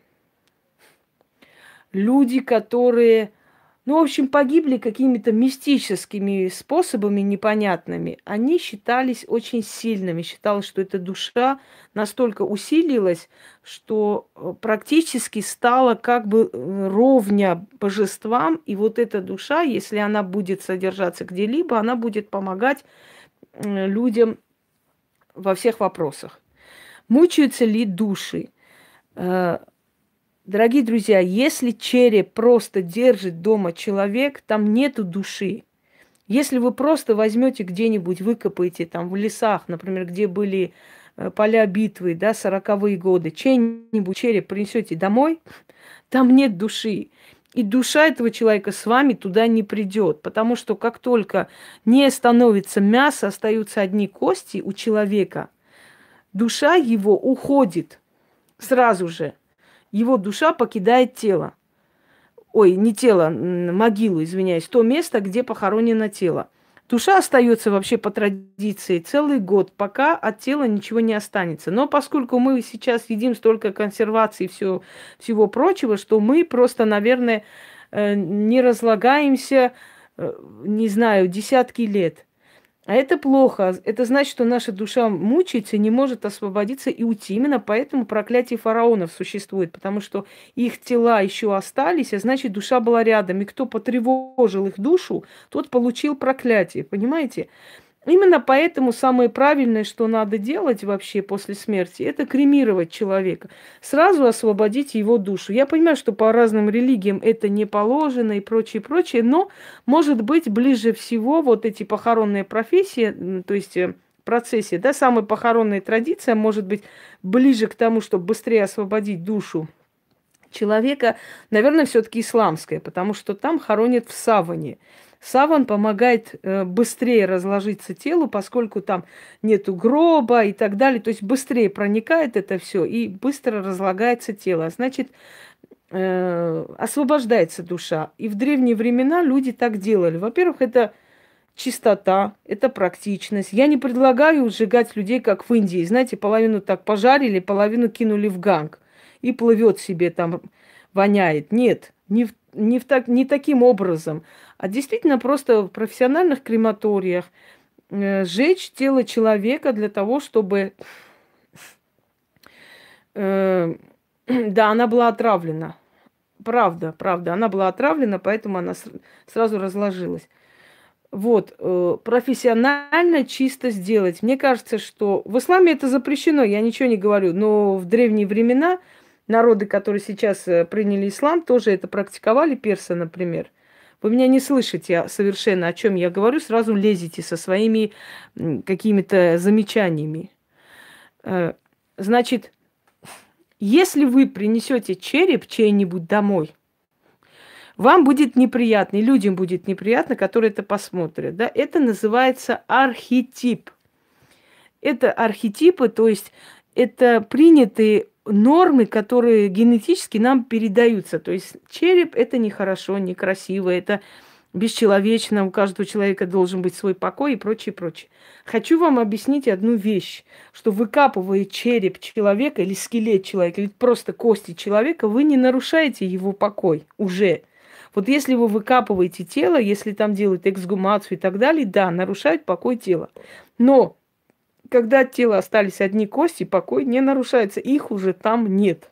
люди, которые, ну, в общем, погибли какими-то мистическими способами непонятными, они считались очень сильными. Считалось, что эта душа настолько усилилась, что э, практически стала как бы э, ровня божествам. И вот эта душа, если она будет содержаться где-либо, она будет помогать людям во всех вопросах. Мучаются ли души? Э, дорогие друзья, если череп просто держит дома человек, там нету души. Если вы просто возьмете где-нибудь, выкопаете там в лесах, например, где были э, поля битвы, да, сороковые годы, чей-нибудь череп принесете домой, там нет души. И душа этого человека с вами туда не придет, потому что как только не становится мясо, остаются одни кости у человека – душа его уходит сразу же. Его душа покидает тело. Ой, не тело, могилу, извиняюсь, то место, где похоронено тело. Душа остается вообще по традиции целый год, пока от тела ничего не останется. Но поскольку мы сейчас едим столько консерваций и все, всего прочего, что мы просто, наверное, э, не разлагаемся, э, не знаю, десятки лет – а это плохо. Это значит, что наша душа мучается, не может освободиться и уйти. Именно поэтому проклятие фараонов существует, потому что их тела еще остались, а значит, душа была рядом. И кто потревожил их душу, тот получил проклятие. Понимаете? Именно поэтому самое правильное, что надо делать вообще после смерти, это кремировать человека. Сразу освободить его душу. Я понимаю, что по разным религиям это не положено и прочее, прочее, но, может быть, ближе всего вот эти похоронные профессии, то есть э, процессия, да, самая похоронная традиция может быть ближе к тому, чтобы быстрее освободить душу человека, наверное, все-таки исламская, потому что там хоронят в саване. Саван помогает э, быстрее разложиться телу, поскольку там нету гроба и так далее. То есть быстрее проникает это все и быстро разлагается тело. Значит, э, освобождается душа. И в древние времена люди так делали. Во-первых, это чистота, это практичность. Я не предлагаю сжигать людей, как в Индии. Знаете, половину так пожарили, половину кинули в ганг. И плывет себе там, воняет. Нет, не, не, в так, не таким образом, а действительно просто в профессиональных крематориях э, сжечь тело человека для того, чтобы... Э, да, она была отравлена. Правда, правда, она была отравлена, поэтому она сразу разложилась. Вот, э, профессионально чисто сделать. Мне кажется, что в исламе это запрещено, я ничего не говорю, но в древние времена народы, которые сейчас э, приняли ислам, тоже это практиковали, персы, например. Вы меня не слышите совершенно, о чем я говорю, сразу лезете со своими какими-то замечаниями. Э, значит, если вы принесете череп чей-нибудь домой, вам будет неприятно, и людям будет неприятно, которые это посмотрят. Да? Это называется архетип. Это архетипы, то есть это принятые нормы, которые генетически нам передаются. То есть череп это нехорошо, некрасиво, это бесчеловечно, у каждого человека должен быть свой покой и прочее, прочее. Хочу вам объяснить одну вещь, что выкапывая череп человека или скелет человека, или просто кости человека, вы не нарушаете его покой уже. Вот если вы выкапываете тело, если там делают эксгумацию и так далее, да, нарушают покой тела. Но когда от тела остались одни кости, покой не нарушается, их уже там нет.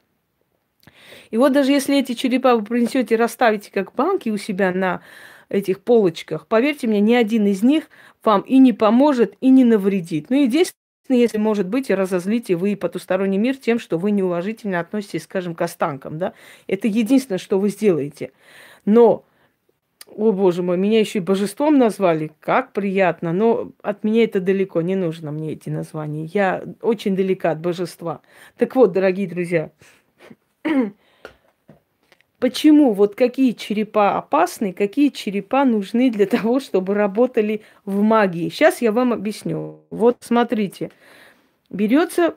И вот даже если эти черепа вы принесете расставите как банки у себя на этих полочках, поверьте мне, ни один из них вам и не поможет, и не навредит. Ну, единственное, если, может быть, разозлите вы потусторонний мир тем, что вы неуважительно относитесь, скажем, к останкам, да. Это единственное, что вы сделаете. Но, о боже мой, меня еще и божеством назвали. Как приятно. Но от меня это далеко. Не нужно мне эти названия. Я очень далека от божества. Так вот, дорогие друзья, Почему вот какие черепа опасны, какие черепа нужны для того, чтобы работали в магии? Сейчас я вам объясню. Вот смотрите, берется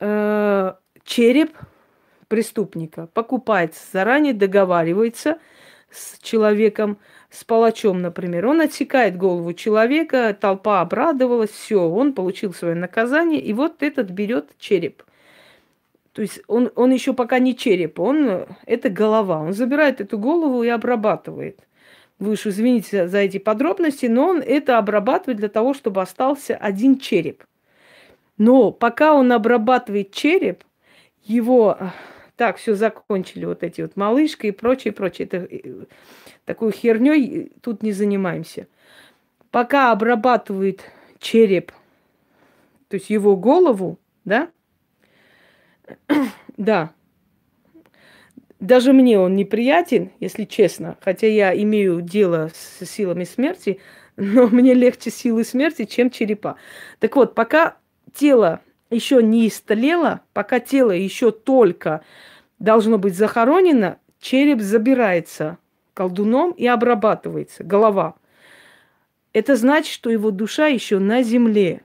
э, череп преступника, покупается, заранее договаривается с человеком, с палачом, например. Он отсекает голову человека, толпа обрадовалась, все, он получил свое наказание, и вот этот берет череп. То есть он, он еще пока не череп, он это голова. Он забирает эту голову и обрабатывает. Вы уж извините за эти подробности, но он это обрабатывает для того, чтобы остался один череп. Но пока он обрабатывает череп, его так, все закончили вот эти вот малышка и прочее, прочее. Это, э, такой херней тут не занимаемся. Пока обрабатывает череп, то есть его голову, да, да, даже мне он неприятен, если честно, хотя я имею дело с силами смерти, но мне легче силы смерти, чем черепа. Так вот, пока тело еще не истлело, пока тело еще только должно быть захоронено, череп забирается колдуном и обрабатывается, голова. Это значит, что его душа еще на земле.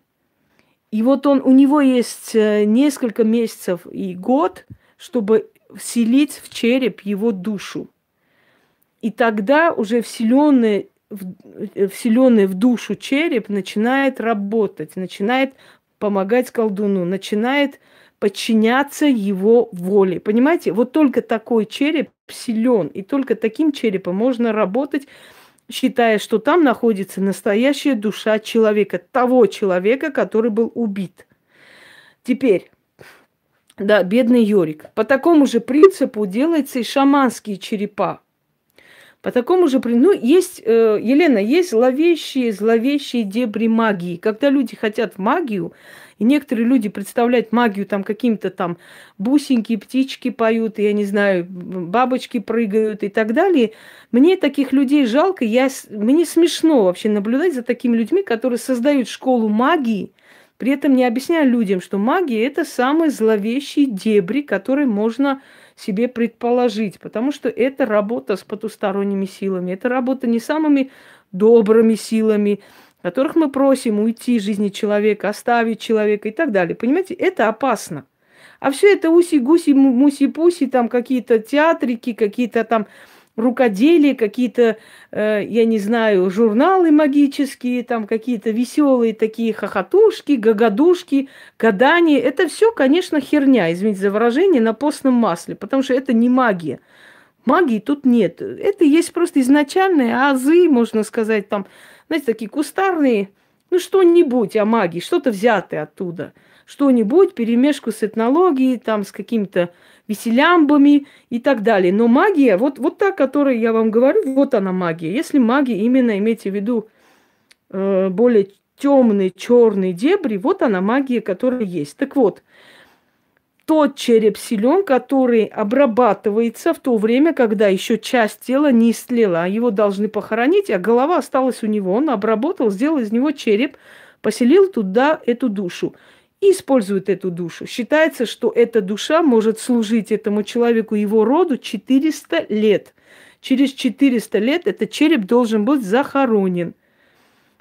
И вот он, у него есть э, несколько месяцев и год, чтобы вселить в череп его душу. И тогда уже вселенный, э, вселенный в душу череп начинает работать, начинает помогать колдуну, начинает подчиняться его воле. Понимаете, вот только такой череп силен, и только таким черепом можно работать, считая, что там находится настоящая душа человека, того человека, который был убит. Теперь, да, бедный Йорик. По такому же принципу делаются и шаманские черепа. По такому же принципу, ну, есть, э, Елена, есть зловещие, зловещие дебри магии. Когда люди хотят в магию, и некоторые люди представляют магию там какими-то там бусинки, птички поют, я не знаю, бабочки прыгают и так далее. Мне таких людей жалко, я, мне смешно вообще наблюдать за такими людьми, которые создают школу магии, при этом не объясняя людям, что магия – это самые зловещие дебри, которые можно себе предположить, потому что это работа с потусторонними силами, это работа не самыми добрыми силами, которых мы просим уйти из жизни человека, оставить человека и так далее. Понимаете, это опасно. А все это уси-гуси, муси-пуси, там какие-то театрики, какие-то там рукоделия, какие-то, э, я не знаю, журналы магические, там какие-то веселые такие хохотушки, гагадушки, гадания. Это все, конечно, херня, извините за выражение, на постном масле, потому что это не магия. Магии тут нет. Это есть просто изначальные азы, можно сказать, там, знаете, такие кустарные, ну, что-нибудь о магии, что-то взятое оттуда. Что-нибудь, перемешку с этнологией, там, с какими-то веселямбами и так далее. Но магия, вот, вот та, которую я вам говорю, вот она магия. Если магия, именно имейте в виду э, более темные, черные дебри, вот она магия, которая есть. Так вот, тот череп силен, который обрабатывается в то время, когда еще часть тела не истлела, а его должны похоронить, а голова осталась у него. Он обработал, сделал из него череп, поселил туда эту душу и использует эту душу. Считается, что эта душа может служить этому человеку, его роду 400 лет. Через 400 лет этот череп должен быть захоронен.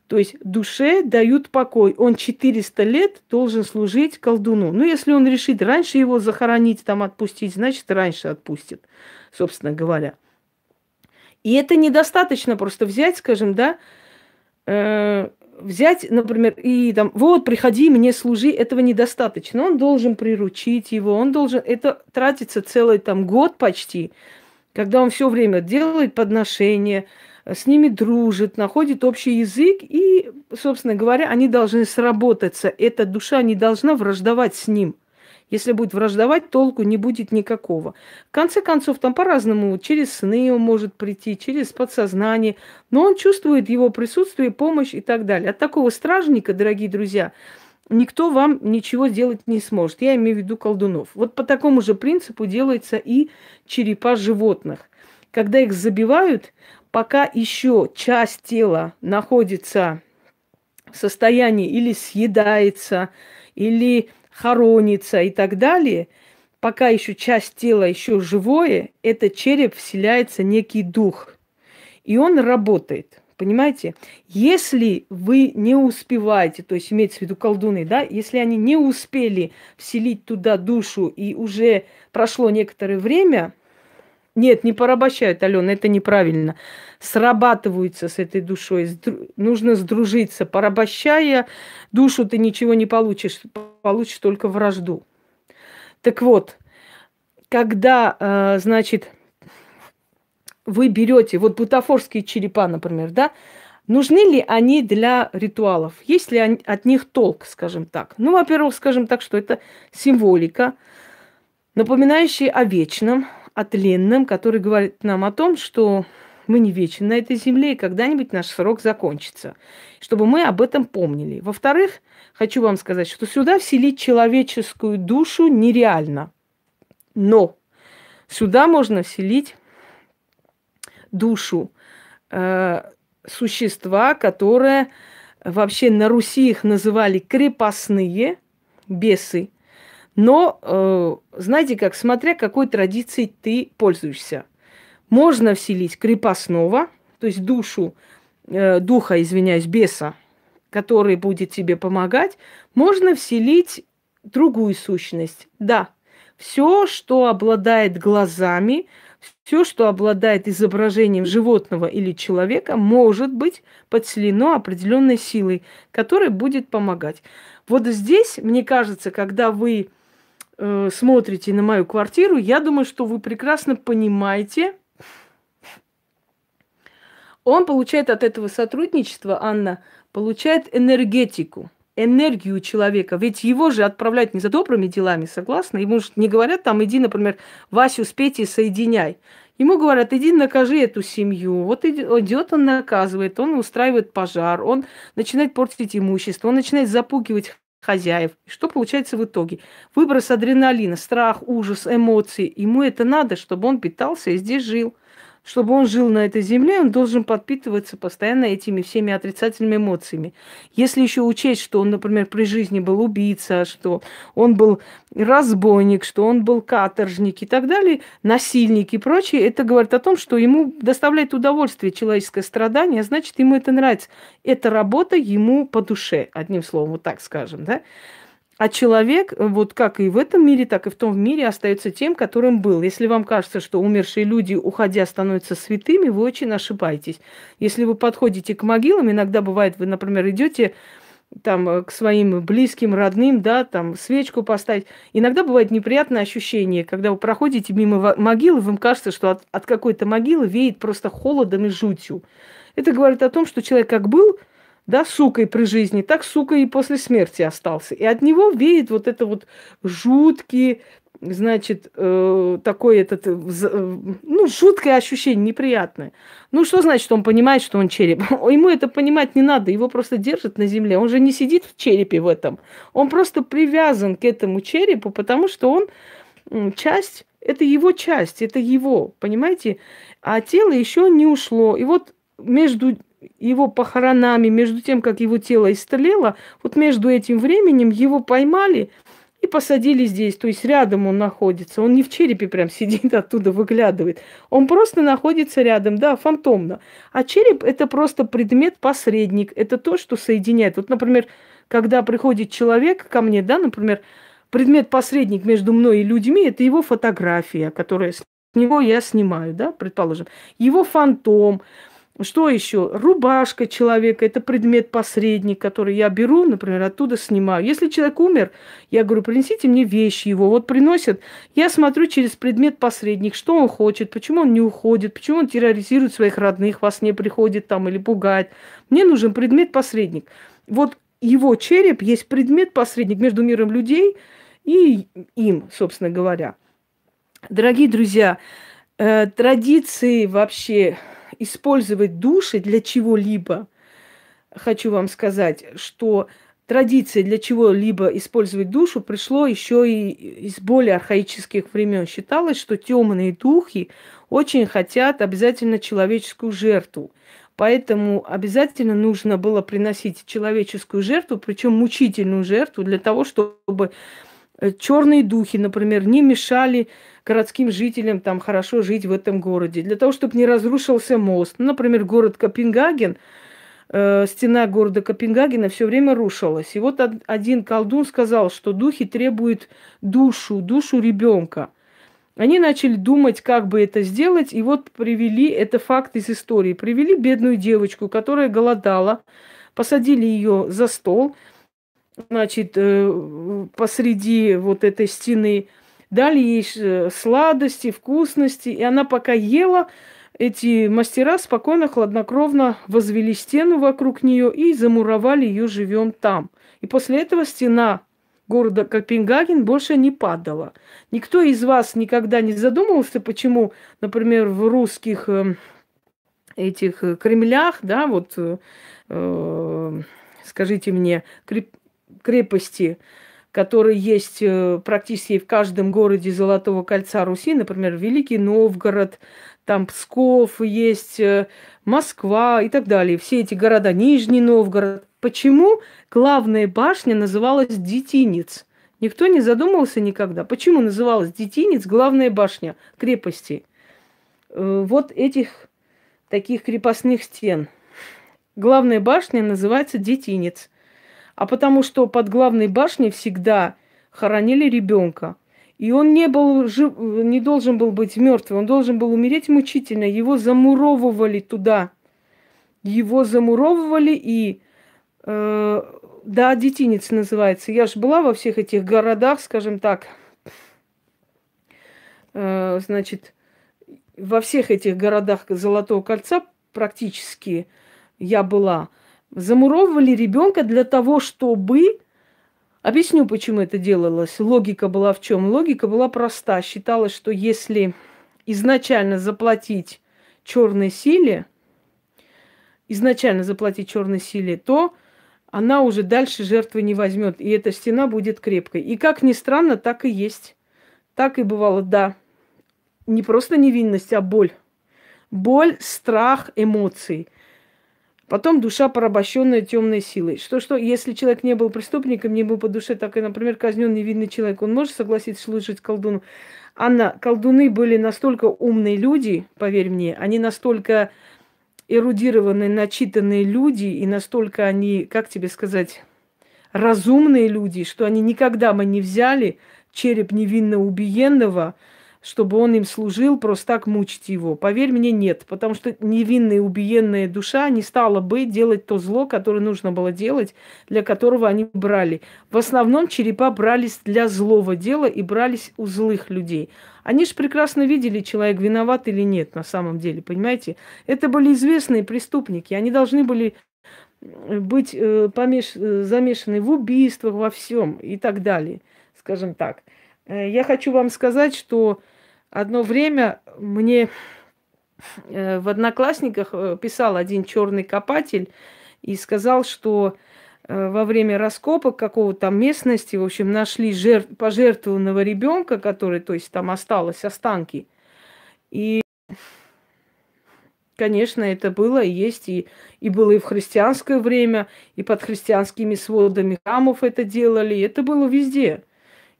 То есть душе дают покой. Он 400 лет должен служить колдуну. Ну, если он решит раньше его захоронить, там отпустить, значит, раньше отпустит, собственно говоря. И это недостаточно просто взять, скажем, да, э, взять, например, и там, вот, приходи, мне служи, этого недостаточно. Он должен приручить его, он должен, это тратится целый там год почти, когда он все время делает подношения, с ними дружит, находит общий язык, и, собственно говоря, они должны сработаться. Эта душа не должна враждовать с ним. Если будет враждовать, толку не будет никакого. В конце концов, там по-разному, через сны он может прийти, через подсознание, но он чувствует его присутствие, помощь и так далее. От такого стражника, дорогие друзья, никто вам ничего сделать не сможет. Я имею в виду колдунов. Вот по такому же принципу делается и черепа животных. Когда их забивают, пока еще часть тела находится в состоянии или съедается, или хоронится и так далее, пока еще часть тела еще живое, этот череп вселяется некий дух. И он работает. Понимаете? Если вы не успеваете, то есть имеется в виду колдуны, да, если они не успели вселить туда душу и уже прошло некоторое время, нет, не порабощают, Алена, это неправильно. Срабатываются с этой душой. Нужно сдружиться. Порабощая душу, ты ничего не получишь. Получишь только вражду. Так вот, когда, э, значит, вы берете, вот бутафорские черепа, например, да, нужны ли они для ритуалов? Есть ли от них толк, скажем так? Ну, во-первых, скажем так, что это символика, напоминающая о вечном, о тленном, который говорит нам о том, что мы не вечны на этой земле, и когда-нибудь наш срок закончится. Чтобы мы об этом помнили. Во-вторых, хочу вам сказать, что сюда вселить человеческую душу нереально. Но сюда можно вселить душу э, существа, которое вообще на Руси их называли крепостные бесы. Но, э, знаете как, смотря какой традицией ты пользуешься. Можно вселить крепостного, то есть душу, э, духа, извиняюсь, беса, который будет тебе помогать. Можно вселить другую сущность. Да, все, что обладает глазами, все, что обладает изображением животного или человека, может быть подселено определенной силой, которая будет помогать. Вот здесь, мне кажется, когда вы э, смотрите на мою квартиру, я думаю, что вы прекрасно понимаете, он получает от этого сотрудничества, Анна, получает энергетику, энергию человека. Ведь его же отправляют не за добрыми делами, согласна? Ему же не говорят там, иди, например, Васю с Петей соединяй. Ему говорят, иди накажи эту семью. Вот идет он наказывает, он устраивает пожар, он начинает портить имущество, он начинает запугивать хозяев. Что получается в итоге? Выброс адреналина, страх, ужас, эмоции. Ему это надо, чтобы он питался и здесь жил. Чтобы он жил на этой земле, он должен подпитываться постоянно этими всеми отрицательными эмоциями. Если еще учесть, что он, например, при жизни был убийца, что он был разбойник, что он был каторжник и так далее, насильник и прочее, это говорит о том, что ему доставляет удовольствие человеческое страдание, а значит, ему это нравится. Эта работа ему по душе, одним словом, вот так скажем, да. А человек, вот как и в этом мире, так и в том мире, остается тем, которым был. Если вам кажется, что умершие люди, уходя, становятся святыми, вы очень ошибаетесь. Если вы подходите к могилам, иногда бывает, вы, например, идете там э, к своим близким, родным, да, там свечку поставить. Иногда бывает неприятное ощущение, когда вы проходите мимо могилы, вам кажется, что от, от какой-то могилы веет просто холодом и жутью. Это говорит о том, что человек как был, да, сукой при жизни, так сукой и после смерти остался. И от него веет вот это вот жуткий, значит, э, такое этот, э, э, ну, жуткое ощущение, неприятное. Ну, что значит, что он понимает, что он череп? Ему это понимать не надо, его просто держат на земле. Он же не сидит в черепе в этом. Он просто привязан к этому черепу, потому что он часть, это его часть, это его, понимаете? А тело еще не ушло. И вот между его похоронами, между тем, как его тело истлело, вот между этим временем его поймали – и посадили здесь. То есть рядом он находится. Он не в черепе прям сидит, оттуда выглядывает. Он просто находится рядом, да, фантомно. А череп – это просто предмет-посредник. Это то, что соединяет. Вот, например, когда приходит человек ко мне, да, например, предмет-посредник между мной и людьми – это его фотография, которая с него я снимаю, да, предположим. Его фантом, что еще? Рубашка человека – это предмет-посредник, который я беру, например, оттуда снимаю. Если человек умер, я говорю, принесите мне вещи его. Вот приносят, я смотрю через предмет-посредник, что он хочет, почему он не уходит, почему он терроризирует своих родных, вас не приходит там или пугает. Мне нужен предмет-посредник. Вот его череп есть предмет-посредник между миром людей и им, собственно говоря. Дорогие друзья, э, традиции вообще использовать души для чего-либо, хочу вам сказать, что традиция для чего-либо использовать душу пришло еще и из более архаических времен. Считалось, что темные духи очень хотят обязательно человеческую жертву. Поэтому обязательно нужно было приносить человеческую жертву, причем мучительную жертву, для того, чтобы черные духи, например, не мешали городским жителям там хорошо жить в этом городе, для того, чтобы не разрушился мост. Ну, например, город Копенгаген, э, стена города Копенгагена все время рушилась. И вот один колдун сказал, что духи требуют душу, душу ребенка. Они начали думать, как бы это сделать, и вот привели, это факт из истории, привели бедную девочку, которая голодала, посадили ее за стол, значит, э, посреди вот этой стены, дали ей э, сладости, вкусности, и она пока ела, эти мастера спокойно, хладнокровно возвели стену вокруг нее и замуровали ее живем там. И после этого стена города Копенгаген больше не падала. Никто из вас никогда не задумывался, почему, например, в русских э, этих Кремлях, да, вот, э, скажите мне, крепости, которые есть э, практически в каждом городе Золотого кольца Руси, например, Великий Новгород, там Псков есть, э, Москва и так далее. Все эти города, Нижний Новгород. Почему главная башня называлась Детинец? Никто не задумывался никогда. Почему называлась Детинец главная башня крепости? Э, вот этих таких крепостных стен. Главная башня называется Детинец а потому что под главной башней всегда хоронили ребенка. И он не, был жив, не должен был быть мертвым, он должен был умереть мучительно. Его замуровывали туда. Его замуровывали и... Э, да, детинец называется. Я же была во всех этих городах, скажем так. Э, значит, во всех этих городах Золотого кольца практически я была замуровывали ребенка для того, чтобы... Объясню, почему это делалось. Логика была в чем? Логика была проста. Считалось, что если изначально заплатить черной силе, изначально заплатить черной силе, то она уже дальше жертвы не возьмет, и эта стена будет крепкой. И как ни странно, так и есть. Так и бывало, да. Не просто невинность, а боль. Боль, страх, эмоции – Потом душа, порабощенная темной силой. Что-что, если человек не был преступником, не был по душе, так и, например, казнен невинный человек, он может согласиться служить колдуну? Анна, колдуны были настолько умные люди, поверь мне, они настолько эрудированные, начитанные люди, и настолько они, как тебе сказать, разумные люди, что они никогда бы не взяли череп невинно убиенного, чтобы он им служил, просто так мучить его. Поверь мне, нет. Потому что невинная убиенная душа не стала бы делать то зло, которое нужно было делать, для которого они брали. В основном черепа брались для злого дела и брались у злых людей. Они же прекрасно видели, человек виноват или нет на самом деле, понимаете? Это были известные преступники. Они должны были быть э, помеш... Э, замешаны в убийствах, во всем и так далее, скажем так. Э, я хочу вам сказать, что Одно время мне э, в Одноклассниках э, писал один черный копатель и сказал, что во время раскопок какого-то там местности, в общем, нашли жертв, пожертвованного ребенка, который, то есть там осталось останки. И, конечно, это было и есть, и, и было и в христианское время, и под христианскими сводами храмов это делали, это было везде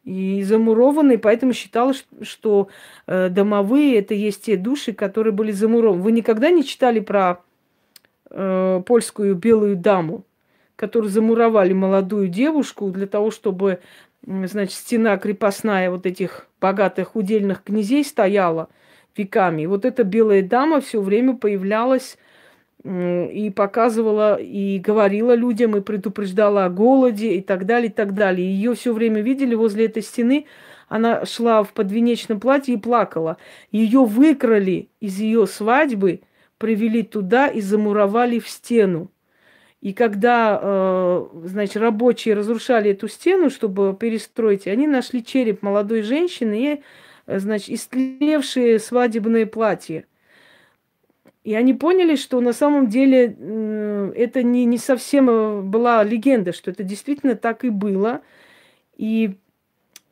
и замурованные, поэтому считалось, что э, домовые это есть те души, которые были замурованы. Вы никогда не читали про э, польскую белую даму, которую замуровали молодую девушку для того, чтобы, значит, стена крепостная вот этих богатых удельных князей стояла веками. И вот эта белая дама все время появлялась и показывала, и говорила людям, и предупреждала о голоде, и так далее, и так далее. Ее все время видели возле этой стены. Она шла в подвенечном платье и плакала. Ее выкрали из ее свадьбы, привели туда и замуровали в стену. И когда, э, значит, рабочие разрушали эту стену, чтобы перестроить, они нашли череп молодой женщины и, э, значит, истлевшие свадебное платье. И они поняли, что на самом деле это не, не совсем э, была легенда, что это действительно так и было. И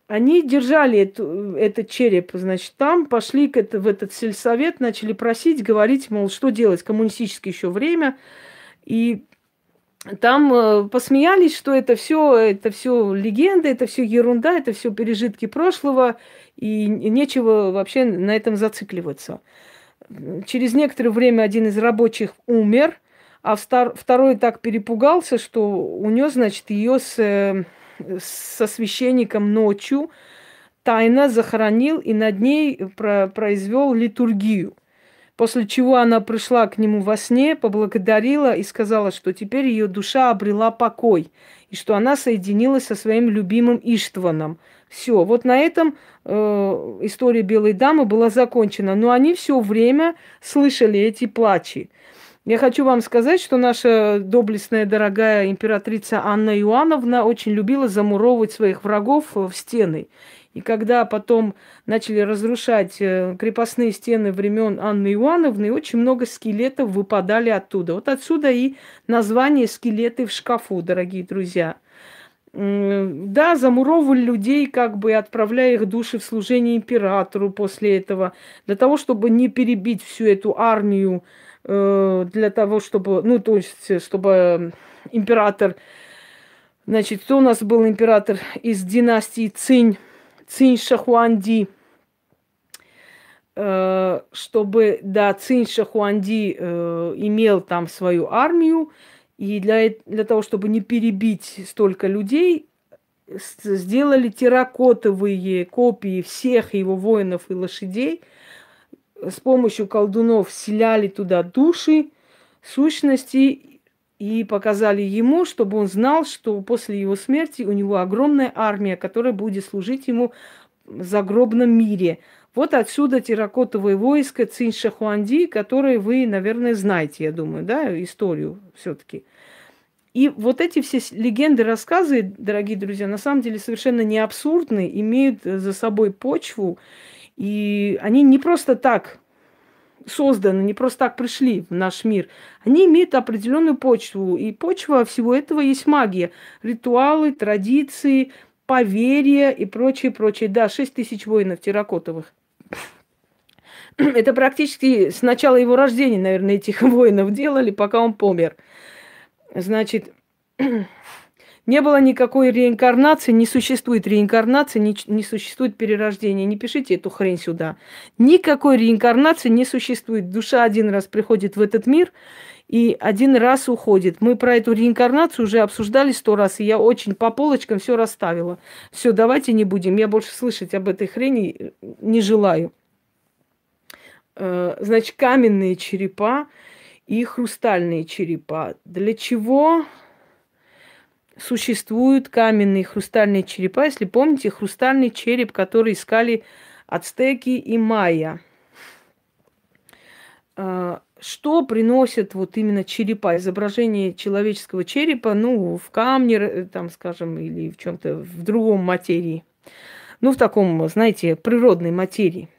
они держали эту, этот череп, значит, там, пошли к это, в этот сельсовет, начали просить, говорить, мол, что делать, коммунистическое еще время. И там э, посмеялись, что это все, это все легенда, это все ерунда, это все пережитки прошлого, и нечего вообще на этом зацикливаться через некоторое время один из рабочих умер, а второй так перепугался, что унес, значит, ее с, э, со священником ночью, тайно захоронил и над ней произвел литургию. После чего она пришла к нему во сне, поблагодарила и сказала, что теперь ее душа обрела покой, и что она соединилась со своим любимым Иштваном. Все, вот на этом э, история Белой дамы была закончена. Но они все время слышали эти плачи. Я хочу вам сказать, что наша доблестная, дорогая императрица Анна Иоанновна очень любила замуровывать своих врагов в стены. И когда потом начали разрушать э, крепостные стены времен Анны Иоанновны, очень много скелетов выпадали оттуда. Вот отсюда и название «скелеты в шкафу», дорогие друзья – да, замуровывали людей, как бы отправляя их души в служение императору после этого, для того, чтобы не перебить всю эту армию, э, для того, чтобы, ну, то есть, чтобы император, значит, кто у нас был император из династии Цинь, Цинь Шахуанди, э, чтобы, да, Цинь Шахуанди э, имел там свою армию, и для, для того, чтобы не перебить столько людей, сделали терракотовые копии всех его воинов и лошадей. С помощью колдунов вселяли туда души, сущности и показали ему, чтобы он знал, что после его смерти у него огромная армия, которая будет служить ему в загробном мире. Вот отсюда терракотовое войско Цинь Шахуанди, которое вы, наверное, знаете, я думаю, да, историю все-таки. И вот эти все легенды, рассказы, дорогие друзья, на самом деле совершенно не абсурдны, имеют за собой почву, и они не просто так созданы, не просто так пришли в наш мир. Они имеют определенную почву, и почва всего этого есть магия. Ритуалы, традиции, поверья и прочее, прочее. Да, 6 тысяч воинов терракотовых. Это практически с начала его рождения, наверное, этих воинов делали, пока он помер. Значит, не было никакой реинкарнации, не существует реинкарнации, не, не существует перерождения. Не пишите эту хрень сюда. Никакой реинкарнации не существует. Душа один раз приходит в этот мир, и один раз уходит. Мы про эту реинкарнацию уже обсуждали сто раз, и я очень по полочкам все расставила. Все, давайте не будем. Я больше слышать об этой хрени э, не желаю. Э, значит, каменные черепа и хрустальные черепа. Для чего существуют каменные хрустальные черепа? Если помните, хрустальный череп, который искали ацтеки и майя. Э, что приносят вот именно черепа, изображение человеческого черепа, ну, в камне, э, там, скажем, или в чем-то в другом материи. Ну, в таком, знаете, природной материи.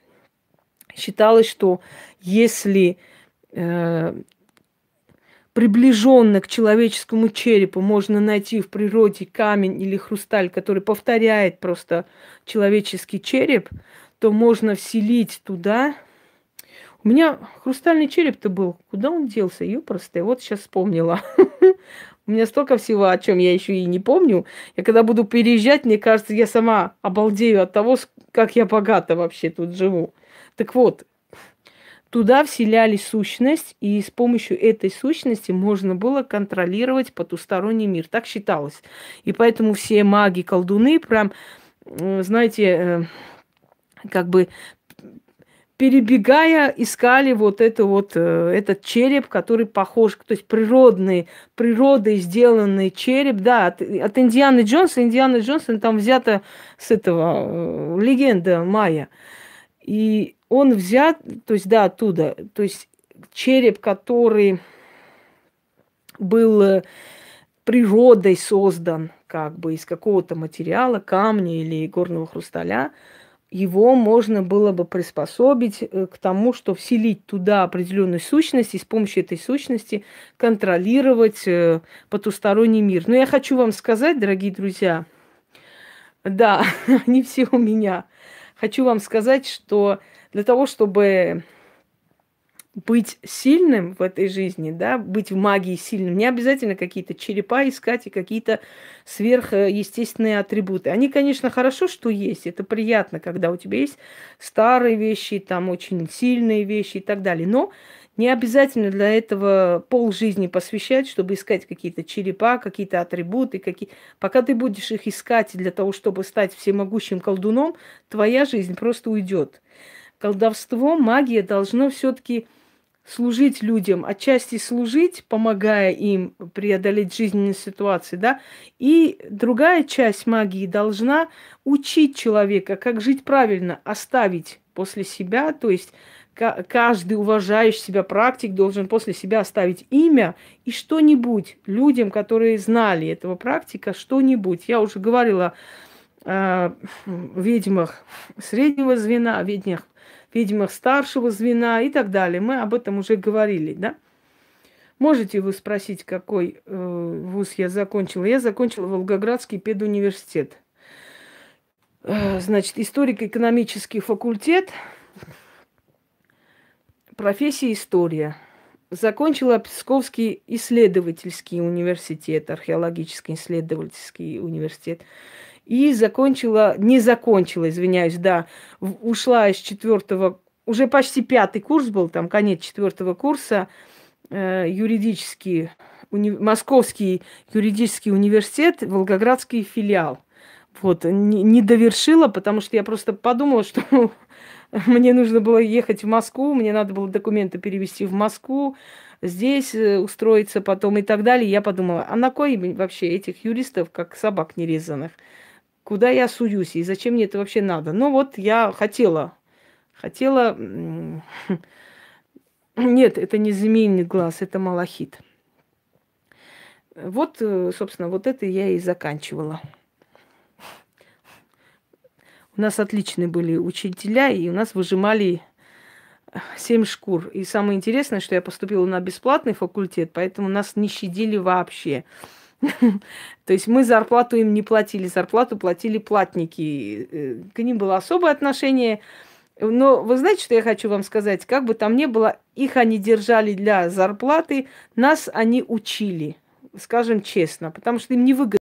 Считалось, что если э, приближенно к человеческому черепу можно найти в природе камень или хрусталь, который повторяет просто человеческий череп, то можно вселить туда у меня хрустальный череп-то был. Куда он делся? Ее просто. Вот сейчас вспомнила. У меня столько всего, о чем я еще и не помню. Я когда буду переезжать, мне кажется, я сама обалдею от того, как я богата вообще тут живу. Так вот, туда вселяли сущность, и с помощью этой сущности можно было контролировать потусторонний мир. Так считалось. И поэтому все маги, колдуны прям, знаете, э, как бы перебегая, искали вот это вот, э, этот череп, который похож, то есть природный, природой сделанный череп, да, от, от Индианы Джонса. Индиана Джонсон там взято с этого, э, легенда Майя. И он взят, то есть, да, оттуда, то есть череп, который был э, природой создан, как бы из какого-то материала, камня или горного хрусталя – его можно было бы приспособить э, к тому, что вселить туда определенную сущность и с помощью этой сущности контролировать э, потусторонний мир. Но я хочу вам сказать, дорогие друзья, да, они все у меня. Хочу вам сказать, что для того, чтобы быть сильным в этой жизни, да, быть в магии сильным, не обязательно какие-то черепа искать и какие-то сверхъестественные атрибуты. Они, конечно, хорошо, что есть, это приятно, когда у тебя есть старые вещи, там очень сильные вещи и так далее, но не обязательно для этого пол жизни посвящать, чтобы искать какие-то черепа, какие-то атрибуты, какие... Пока ты будешь их искать для того, чтобы стать всемогущим колдуном, твоя жизнь просто уйдет. Колдовство, магия должно все-таки служить людям, отчасти служить, помогая им преодолеть жизненные ситуации, да, и другая часть магии должна учить человека, как жить правильно, оставить после себя, то есть каждый уважающий себя практик должен после себя оставить имя и что-нибудь людям, которые знали этого практика, что-нибудь. Я уже говорила о ведьмах среднего звена, о ведьмах ведьмах старшего звена и так далее. Мы об этом уже говорили, да? Можете вы спросить, какой э, вуз я закончила? Я закончила Волгоградский педуниверситет. Э, значит, историко-экономический факультет, профессия история. Закончила Псковский исследовательский университет, археологический исследовательский университет. И закончила, не закончила, извиняюсь, да, ушла из четвертого, уже почти пятый курс был, там конец четвертого курса, э, юридический, уни, Московский юридический университет, Волгоградский филиал. Вот, не, не довершила, потому что я просто подумала, что мне нужно было ехать в Москву, мне надо было документы перевести в Москву, здесь э, устроиться потом и так далее. Я подумала, а на кой вообще этих юристов, как собак нерезанных? Куда я суюсь и зачем мне это вообще надо. Ну вот я хотела, хотела... Нет, это не змеиный глаз, это малахит. Вот, э, собственно, вот это я и заканчивала. У нас отличные были учителя, и у нас выжимали семь шкур. И самое интересное, что я поступила на бесплатный факультет, поэтому нас не щадили вообще. То есть мы зарплату им не платили, зарплату платили платники. Э, к ним было особое отношение. Но вы знаете, что я хочу вам сказать? Как бы там ни было, их они держали для зарплаты, нас они учили, скажем честно, потому что им не выгодно.